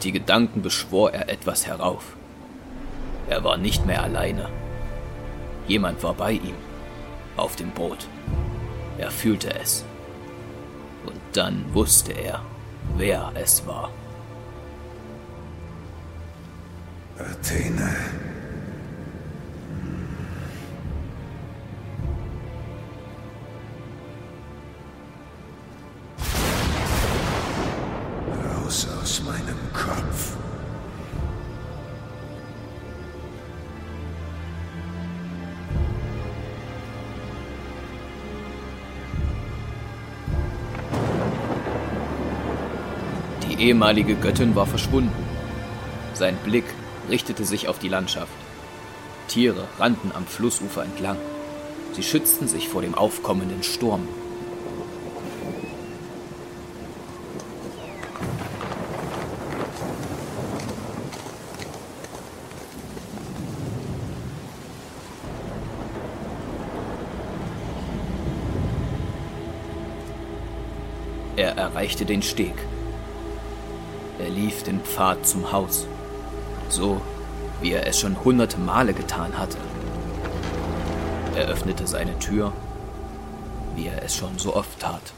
Durch die Gedanken beschwor er etwas herauf. Er war nicht mehr alleine. Jemand war bei ihm, auf dem Boot. Er fühlte es. Und dann wusste er, wer es war. Athene. Ehemalige Göttin war verschwunden. Sein Blick richtete sich auf die Landschaft. Tiere rannten am Flussufer entlang. Sie schützten sich vor dem aufkommenden Sturm. Er erreichte den Steg. Lief den Pfad zum Haus, so wie er es schon hunderte Male getan hatte. Er öffnete seine Tür, wie er es schon so oft tat.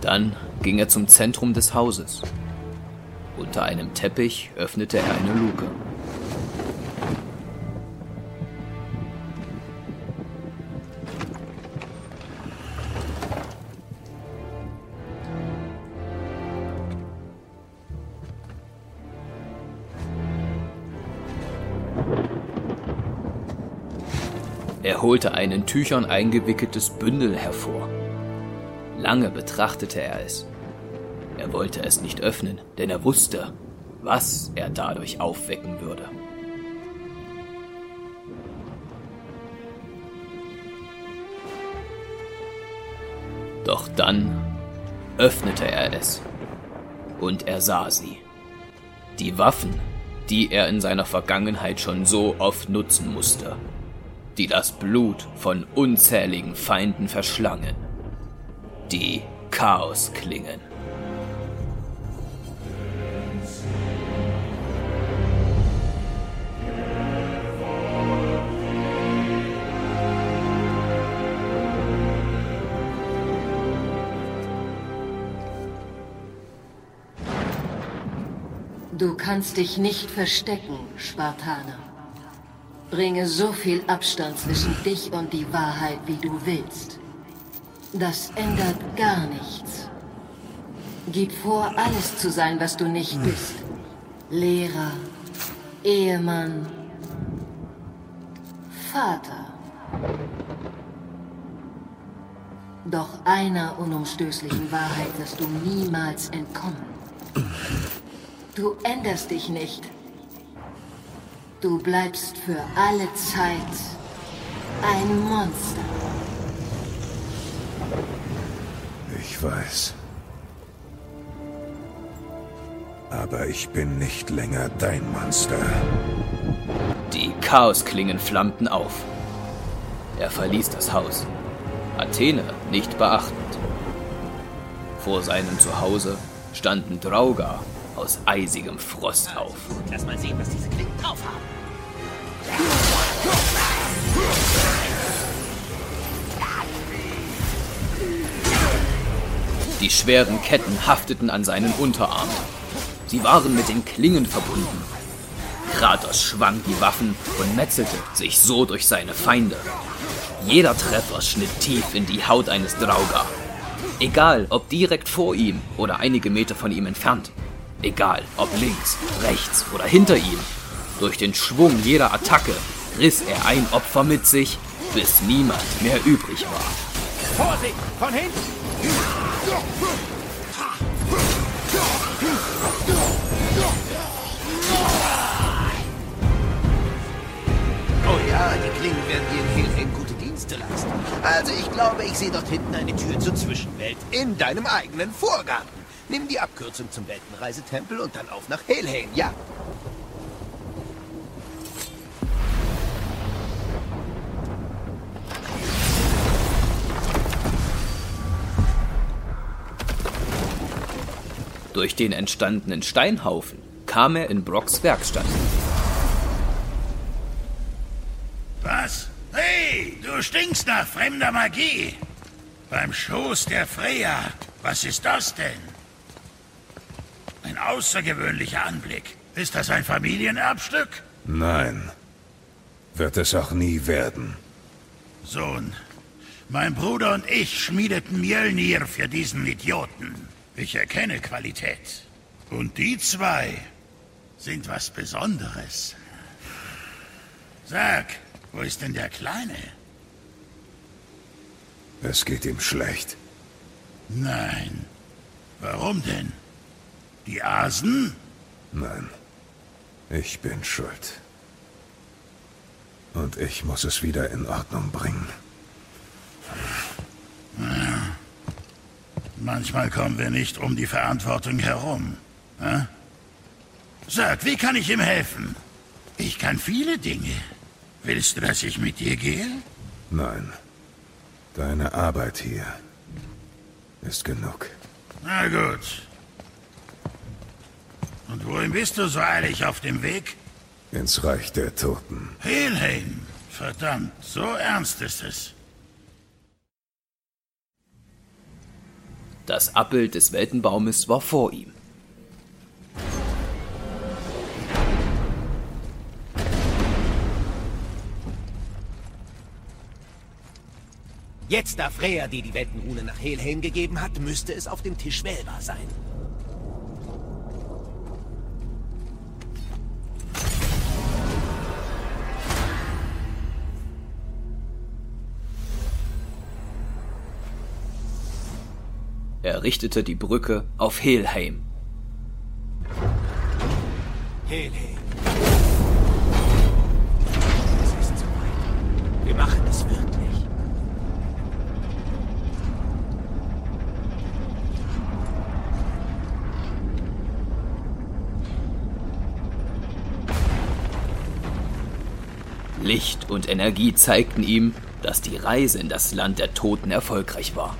Dann ging er zum Zentrum des Hauses. Unter einem Teppich öffnete er eine Luke. Er holte ein in Tüchern eingewickeltes Bündel hervor. Lange betrachtete er es. Wollte es nicht öffnen, denn er wusste, was er dadurch aufwecken würde. Doch dann öffnete er es und er sah sie. Die Waffen, die er in seiner Vergangenheit schon so oft nutzen musste, die das Blut von unzähligen Feinden verschlangen. Die Chaosklingen. Du kannst dich nicht verstecken, Spartaner. Bringe so viel Abstand zwischen dich und die Wahrheit, wie du willst. Das ändert gar nichts. Gib vor, alles zu sein, was du nicht bist. Lehrer, Ehemann, Vater. Doch einer unumstößlichen Wahrheit wirst du niemals entkommen. Du änderst dich nicht. Du bleibst für alle Zeit ein Monster. Ich weiß. Aber ich bin nicht länger dein Monster. Die Chaosklingen flammten auf. Er verließ das Haus, Athene nicht beachtend. Vor seinem Zuhause standen Draugar aus eisigem Frost auf. Lass mal sehen, was diese Klingen drauf haben. Die schweren Ketten hafteten an seinen Unterarmen. Sie waren mit den Klingen verbunden. Kratos schwang die Waffen und metzelte sich so durch seine Feinde. Jeder Treffer schnitt tief in die Haut eines Draugar. Egal, ob direkt vor ihm oder einige Meter von ihm entfernt. Egal, ob links, rechts oder hinter ihm. Durch den Schwung jeder Attacke riss er ein Opfer mit sich, bis niemand mehr übrig war. Vorsicht! Von hinten! Oh ja, die Klingen werden dir in Helheim gute Dienste leisten. Also ich glaube, ich sehe dort hinten eine Tür zur Zwischenwelt in deinem eigenen Vorgarten. Nimm die Abkürzung zum Weltenreisetempel und dann auf nach Helheim, ja? Durch den entstandenen Steinhaufen kam er in Brocks Werkstatt. Was? Hey, du stinkst nach fremder Magie. Beim Schoß der Freya. Was ist das denn? Ein außergewöhnlicher Anblick. Ist das ein Familienerbstück? Nein. Wird es auch nie werden. Sohn, mein Bruder und ich schmiedeten Mjölnir für diesen Idioten. Ich erkenne Qualität. Und die zwei sind was Besonderes. Sag, wo ist denn der Kleine? Es geht ihm schlecht. Nein. Warum denn? Die Asen? Nein. Ich bin schuld. Und ich muss es wieder in Ordnung bringen. Manchmal kommen wir nicht um die Verantwortung herum. Hä? Sag, wie kann ich ihm helfen? Ich kann viele Dinge. Willst du, dass ich mit dir gehe? Nein. Deine Arbeit hier ist genug. Na gut. Und wohin bist du so eilig auf dem Weg? Ins Reich der Toten. Helheim! Verdammt, so ernst ist es. Das Abbild des Weltenbaumes war vor ihm. Jetzt, da Freya dir die Weltenrune nach Helheim gegeben hat, müsste es auf dem Tisch wählbar sein. Er richtete die Brücke auf Helheim. Helheim. Es ist soweit. Wir machen es wirklich. Licht und Energie zeigten ihm, dass die Reise in das Land der Toten erfolgreich war.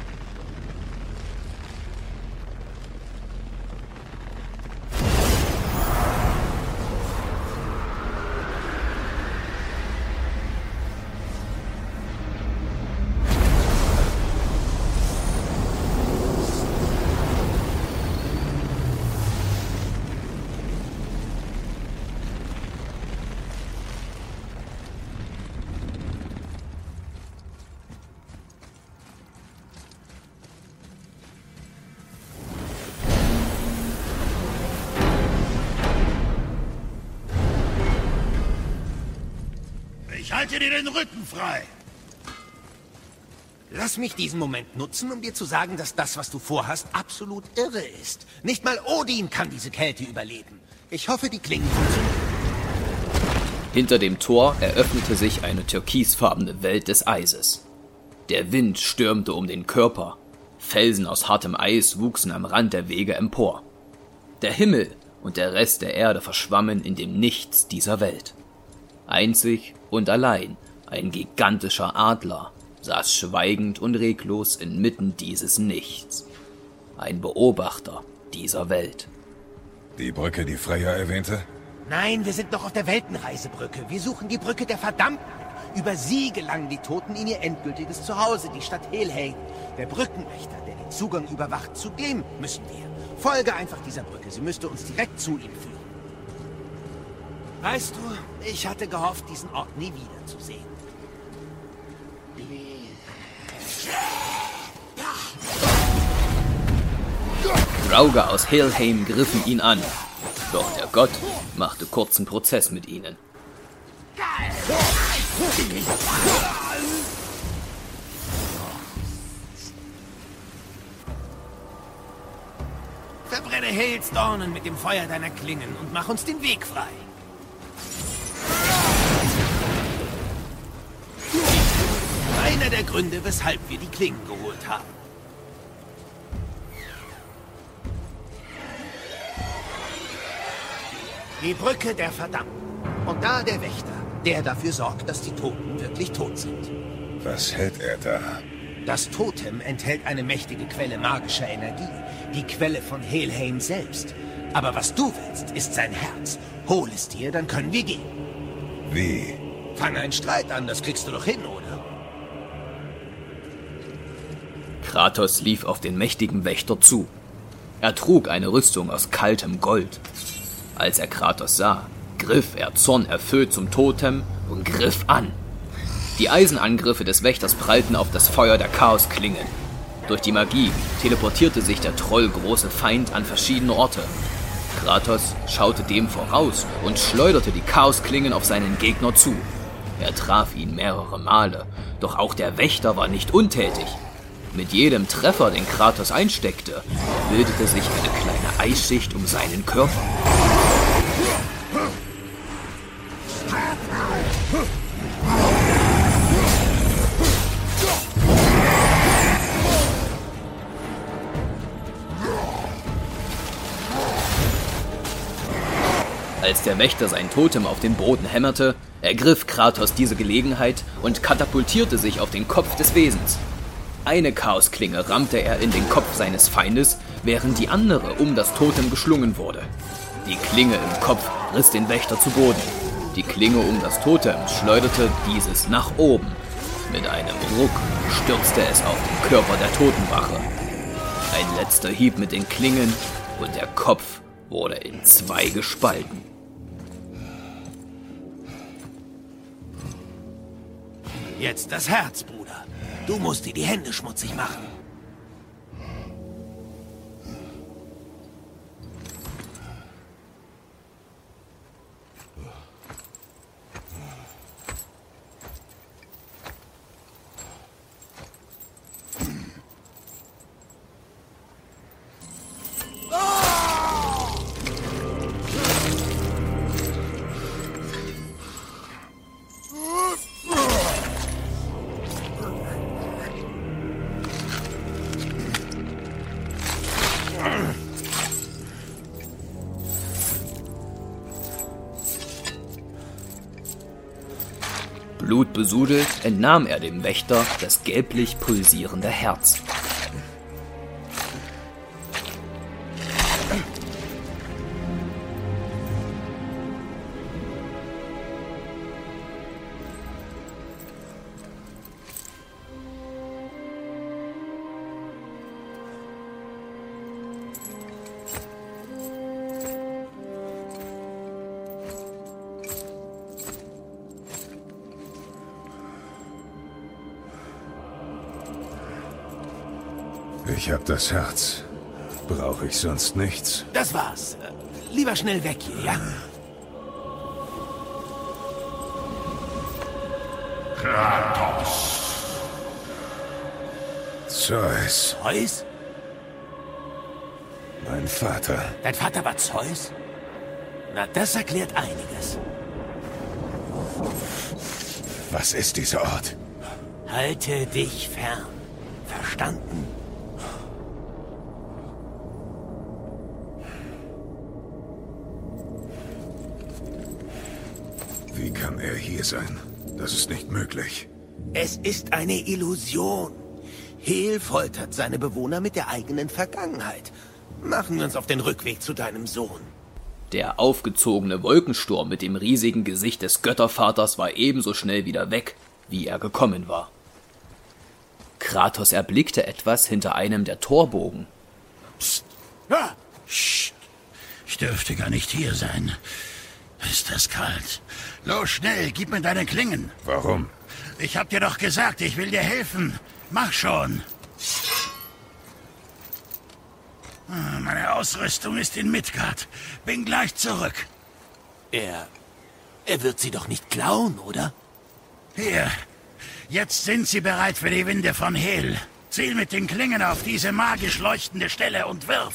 Frei. Lass mich diesen Moment nutzen, um dir zu sagen, dass das, was du vorhast, absolut irre ist. Nicht mal Odin kann diese Kälte überleben. Ich hoffe, die Klingen funktionieren. Hinter dem Tor eröffnete sich eine türkisfarbene Welt des Eises. Der Wind stürmte um den Körper. Felsen aus hartem Eis wuchsen am Rand der Wege empor. Der Himmel und der Rest der Erde verschwammen in dem Nichts dieser Welt. Einzig und allein ein gigantischer Adler saß schweigend und reglos inmitten dieses Nichts. Ein Beobachter dieser Welt. Die Brücke, die Freya erwähnte? Nein, wir sind noch auf der Weltenreisebrücke. Wir suchen die Brücke der Verdammten. Über sie gelangen die Toten in ihr endgültiges Zuhause, die Stadt Helheim. Der Brückenwächter, der den Zugang überwacht, zu dem müssen wir. Folge einfach dieser Brücke. Sie müsste uns direkt zu ihm führen. Weißt du, ich hatte gehofft, diesen Ort nie wiederzusehen. Rauger aus Helheim griffen ihn an. Doch der Gott machte kurzen Prozess mit ihnen. Verbrenne Hailstornen mit dem Feuer deiner Klingen und mach uns den Weg frei. Einer der Gründe, weshalb wir die Klingen geholt haben. Die Brücke der Verdammten. Und da der Wächter, der dafür sorgt, dass die Toten wirklich tot sind. Was hält er da? Das Totem enthält eine mächtige Quelle magischer Energie. Die Quelle von Helheim selbst. Aber was du willst, ist sein Herz. Hol es dir, dann können wir gehen. Wie? Fang einen Streit an, das kriegst du doch hin, oder? Kratos lief auf den mächtigen Wächter zu. Er trug eine Rüstung aus kaltem Gold. Als er Kratos sah, griff er zornerfüllt zum Totem und griff an. Die Eisenangriffe des Wächters prallten auf das Feuer der Chaosklingen. Durch die Magie teleportierte sich der trollgroße Feind an verschiedene Orte. Kratos schaute dem voraus und schleuderte die Chaosklingen auf seinen Gegner zu. Er traf ihn mehrere Male, doch auch der Wächter war nicht untätig. Mit jedem Treffer, den Kratos einsteckte, bildete sich eine kleine Eisschicht um seinen Körper. Als der Wächter sein Totem auf den Boden hämmerte, ergriff Kratos diese Gelegenheit und katapultierte sich auf den Kopf des Wesens. Eine Chaosklinge rammte er in den Kopf seines Feindes, während die andere um das Totem geschlungen wurde. Die Klinge im Kopf riss den Wächter zu Boden. Die Klinge um das Totem schleuderte dieses nach oben. Mit einem Ruck stürzte es auf den Körper der Totenwache. Ein letzter Hieb mit den Klingen und der Kopf wurde in zwei gespalten. Jetzt das Herz, Bruder. Du musst dir die Hände schmutzig machen. Entnahm er dem Wächter das gelblich pulsierende Herz. Hab das Herz. Brauche ich sonst nichts. Das war's. Äh, Lieber schnell weg hier, ja? Kratos. Zeus, Zeus? mein Vater. Dein Vater war Zeus? Na, das erklärt einiges. Was ist dieser Ort? Halte dich fern. Verstanden? Kann er hier sein? Das ist nicht möglich. Es ist eine Illusion. Hel foltert seine Bewohner mit der eigenen Vergangenheit. Machen wir uns auf den Rückweg zu deinem Sohn. Der aufgezogene Wolkensturm mit dem riesigen Gesicht des Göttervaters war ebenso schnell wieder weg, wie er gekommen war. Kratos erblickte etwas hinter einem der Torbogen. Ja. Psst. Ich dürfte gar nicht hier sein. Ist das kalt? Los, schnell, gib mir deine Klingen. Warum? Ich hab dir doch gesagt, ich will dir helfen. Mach schon. Ah, Meine Ausrüstung ist in Midgard. Bin gleich zurück. Er. Er wird sie doch nicht klauen, oder? Hier. Jetzt sind sie bereit für die Winde von Hel. Ziel mit den Klingen auf diese magisch leuchtende Stelle und wirf.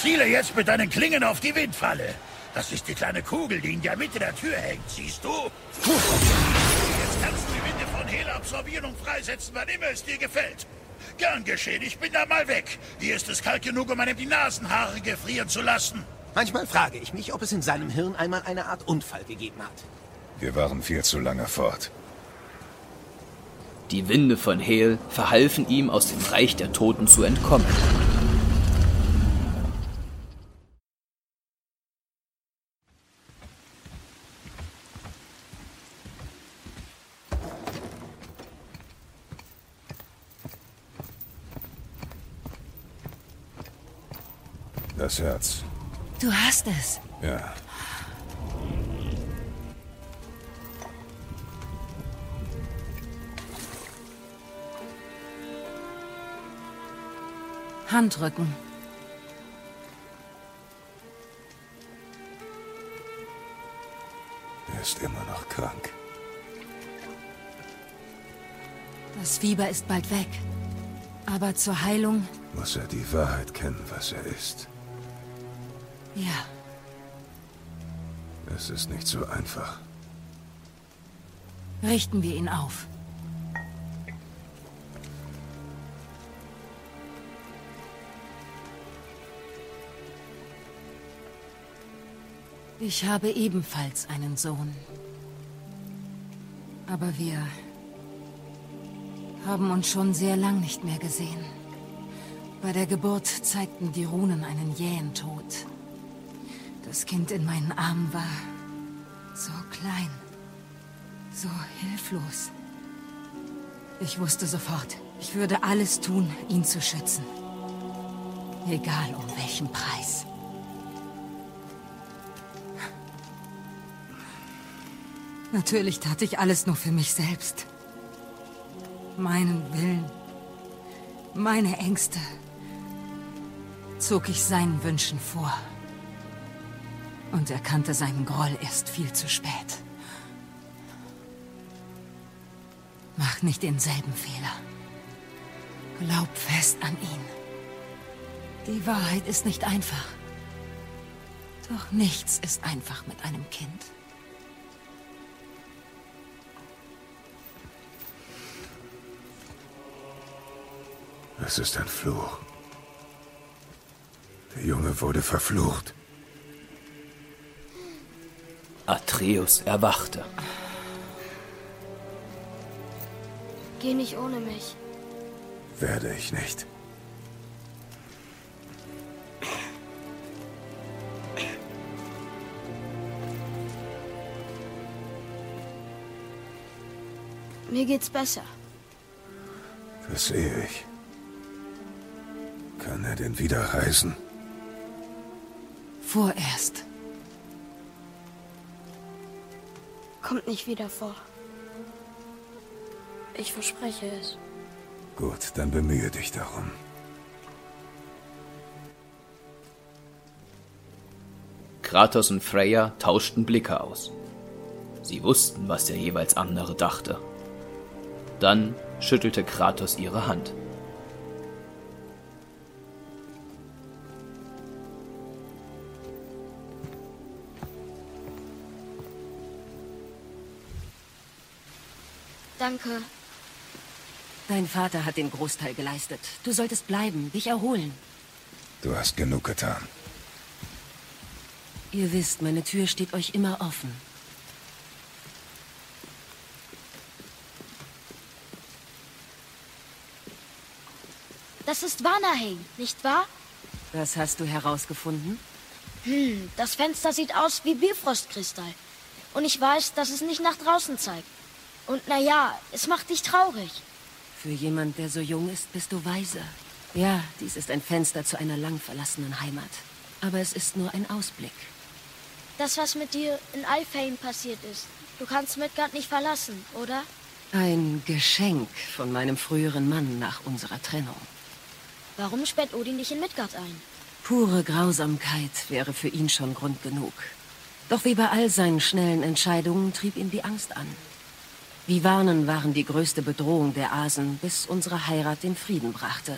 Ziele jetzt mit deinen Klingen auf die Windfalle. Das ist die kleine Kugel, die in der Mitte der Tür hängt, siehst du? Jetzt kannst du die Winde von Hel absorbieren und freisetzen, wann immer es dir gefällt. Gern geschehen, ich bin da mal weg. Hier ist es kalt genug, um einem die Nasenhaare gefrieren zu lassen. Manchmal frage ich mich, ob es in seinem Hirn einmal eine Art Unfall gegeben hat. Wir waren viel zu lange fort. Die Winde von Hel verhalfen ihm, aus dem Reich der Toten zu entkommen. Das Herz. Du hast es. Ja. Handrücken. Er ist immer noch krank. Das Fieber ist bald weg. Aber zur Heilung, Muss er die Wahrheit kennen, was er ist. Ja. Es ist nicht so einfach. Richten wir ihn auf. Ich habe ebenfalls einen Sohn. Aber wir haben uns schon sehr lang nicht mehr gesehen. Bei der Geburt zeigten die Runen einen jähen Tod. Das Kind in meinen Armen war so klein, so hilflos. Ich wusste sofort, ich würde alles tun, ihn zu schützen. Egal um welchen Preis. Natürlich tat ich alles nur für mich selbst. Meinen Willen, meine Ängste zog ich seinen Wünschen vor. Und erkannte seinen Groll erst viel zu spät. Mach nicht denselben Fehler. Glaub fest an ihn. Die Wahrheit ist nicht einfach. Doch nichts ist einfach mit einem Kind. Es ist ein Fluch. Der Junge wurde verflucht. Atreus erwachte. Geh nicht ohne mich. Werde ich nicht. Mir geht's besser. Das sehe ich. Kann er denn wieder reisen? Vorerst. Kommt nicht wieder vor. Ich verspreche es. Gut, dann bemühe dich darum. Kratos und Freya tauschten Blicke aus. Sie wussten, was der jeweils andere dachte. Dann schüttelte Kratos ihre Hand. Danke. Dein Vater hat den Großteil geleistet. Du solltest bleiben, dich erholen. Du hast genug getan. Ihr wisst, meine Tür steht euch immer offen. Das ist Vanaheim, nicht wahr? Das hast du herausgefunden? Hm, das Fenster sieht aus wie Bifrostkristall. Und ich weiß, dass es nicht nach draußen zeigt. Und naja, es macht dich traurig. Für jemand, der so jung ist, bist du weise. Ja, dies ist ein Fenster zu einer lang verlassenen Heimat. Aber es ist nur ein Ausblick. Das, was mit dir in Alfheim passiert ist. Du kannst Midgard nicht verlassen, oder? Ein Geschenk von meinem früheren Mann nach unserer Trennung. Warum sperrt Odin dich in Midgard ein? Pure Grausamkeit wäre für ihn schon Grund genug. Doch wie bei all seinen schnellen Entscheidungen trieb ihn die Angst an. Vivanen waren die größte Bedrohung der Asen, bis unsere Heirat den Frieden brachte.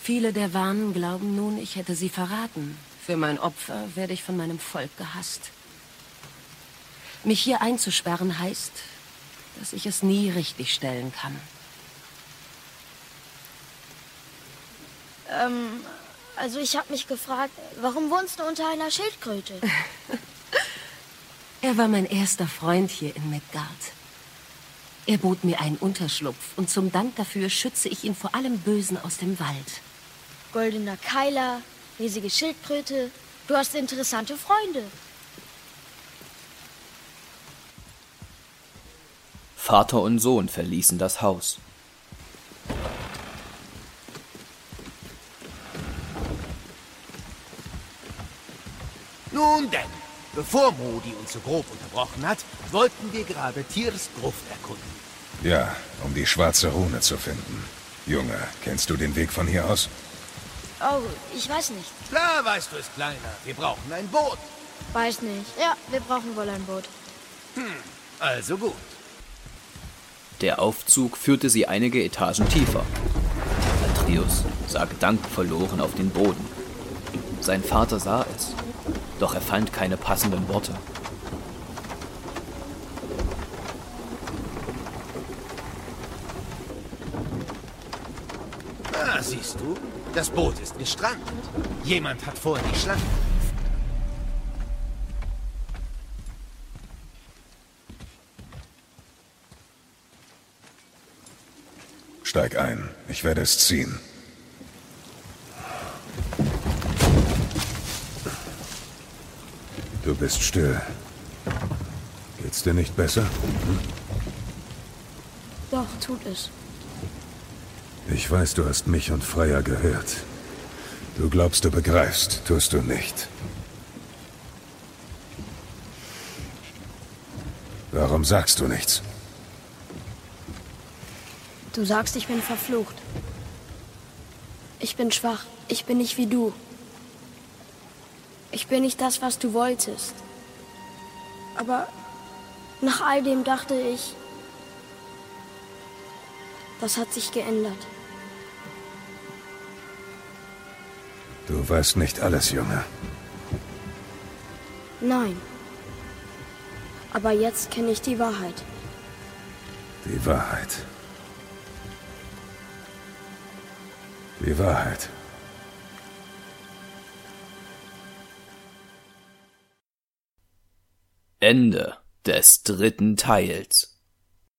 Viele der Wanen glauben nun, ich hätte sie verraten. Für mein Opfer werde ich von meinem Volk gehasst. Mich hier einzusperren heißt, dass ich es nie richtig stellen kann. Ähm, also ich habe mich gefragt, warum wohnst du unter einer Schildkröte? er war mein erster Freund hier in Midgard. Er bot mir einen Unterschlupf und zum Dank dafür schütze ich ihn vor allem Bösen aus dem Wald. Goldener Keiler, riesige Schildkröte. Du hast interessante Freunde. Vater und Sohn verließen das Haus. Nun denn, bevor Modi uns so grob unterbrochen hat, wollten wir gerade Tiers Gruft erkunden. Ja, um die schwarze Rune zu finden. Junge, kennst du den Weg von hier aus? Oh, ich weiß nicht. Klar weißt du es, Kleiner. Wir brauchen ein Boot. Weiß nicht. Ja, wir brauchen wohl ein Boot. Hm, also gut. Der Aufzug führte sie einige Etagen tiefer. Atreus sah gedankenverloren auf den Boden. Sein Vater sah es, doch er fand keine passenden Worte. Ah, siehst du? Das Boot ist gestrandet. Jemand hat vorhin die Schlange. Steig ein. Ich werde es ziehen. Bist still. Geht's dir nicht besser? Hm? Doch, tut es. Ich weiß, du hast mich und Freya gehört. Du glaubst, du begreifst, tust du nicht. Warum sagst du nichts? Du sagst, ich bin verflucht. Ich bin schwach. Ich bin nicht wie du. Ich bin nicht das, was du wolltest. Aber nach all dem dachte ich, das hat sich geändert. Du weißt nicht alles, Junge. Nein. Aber jetzt kenne ich die Wahrheit. Die Wahrheit. Die Wahrheit. Ende des dritten Teils.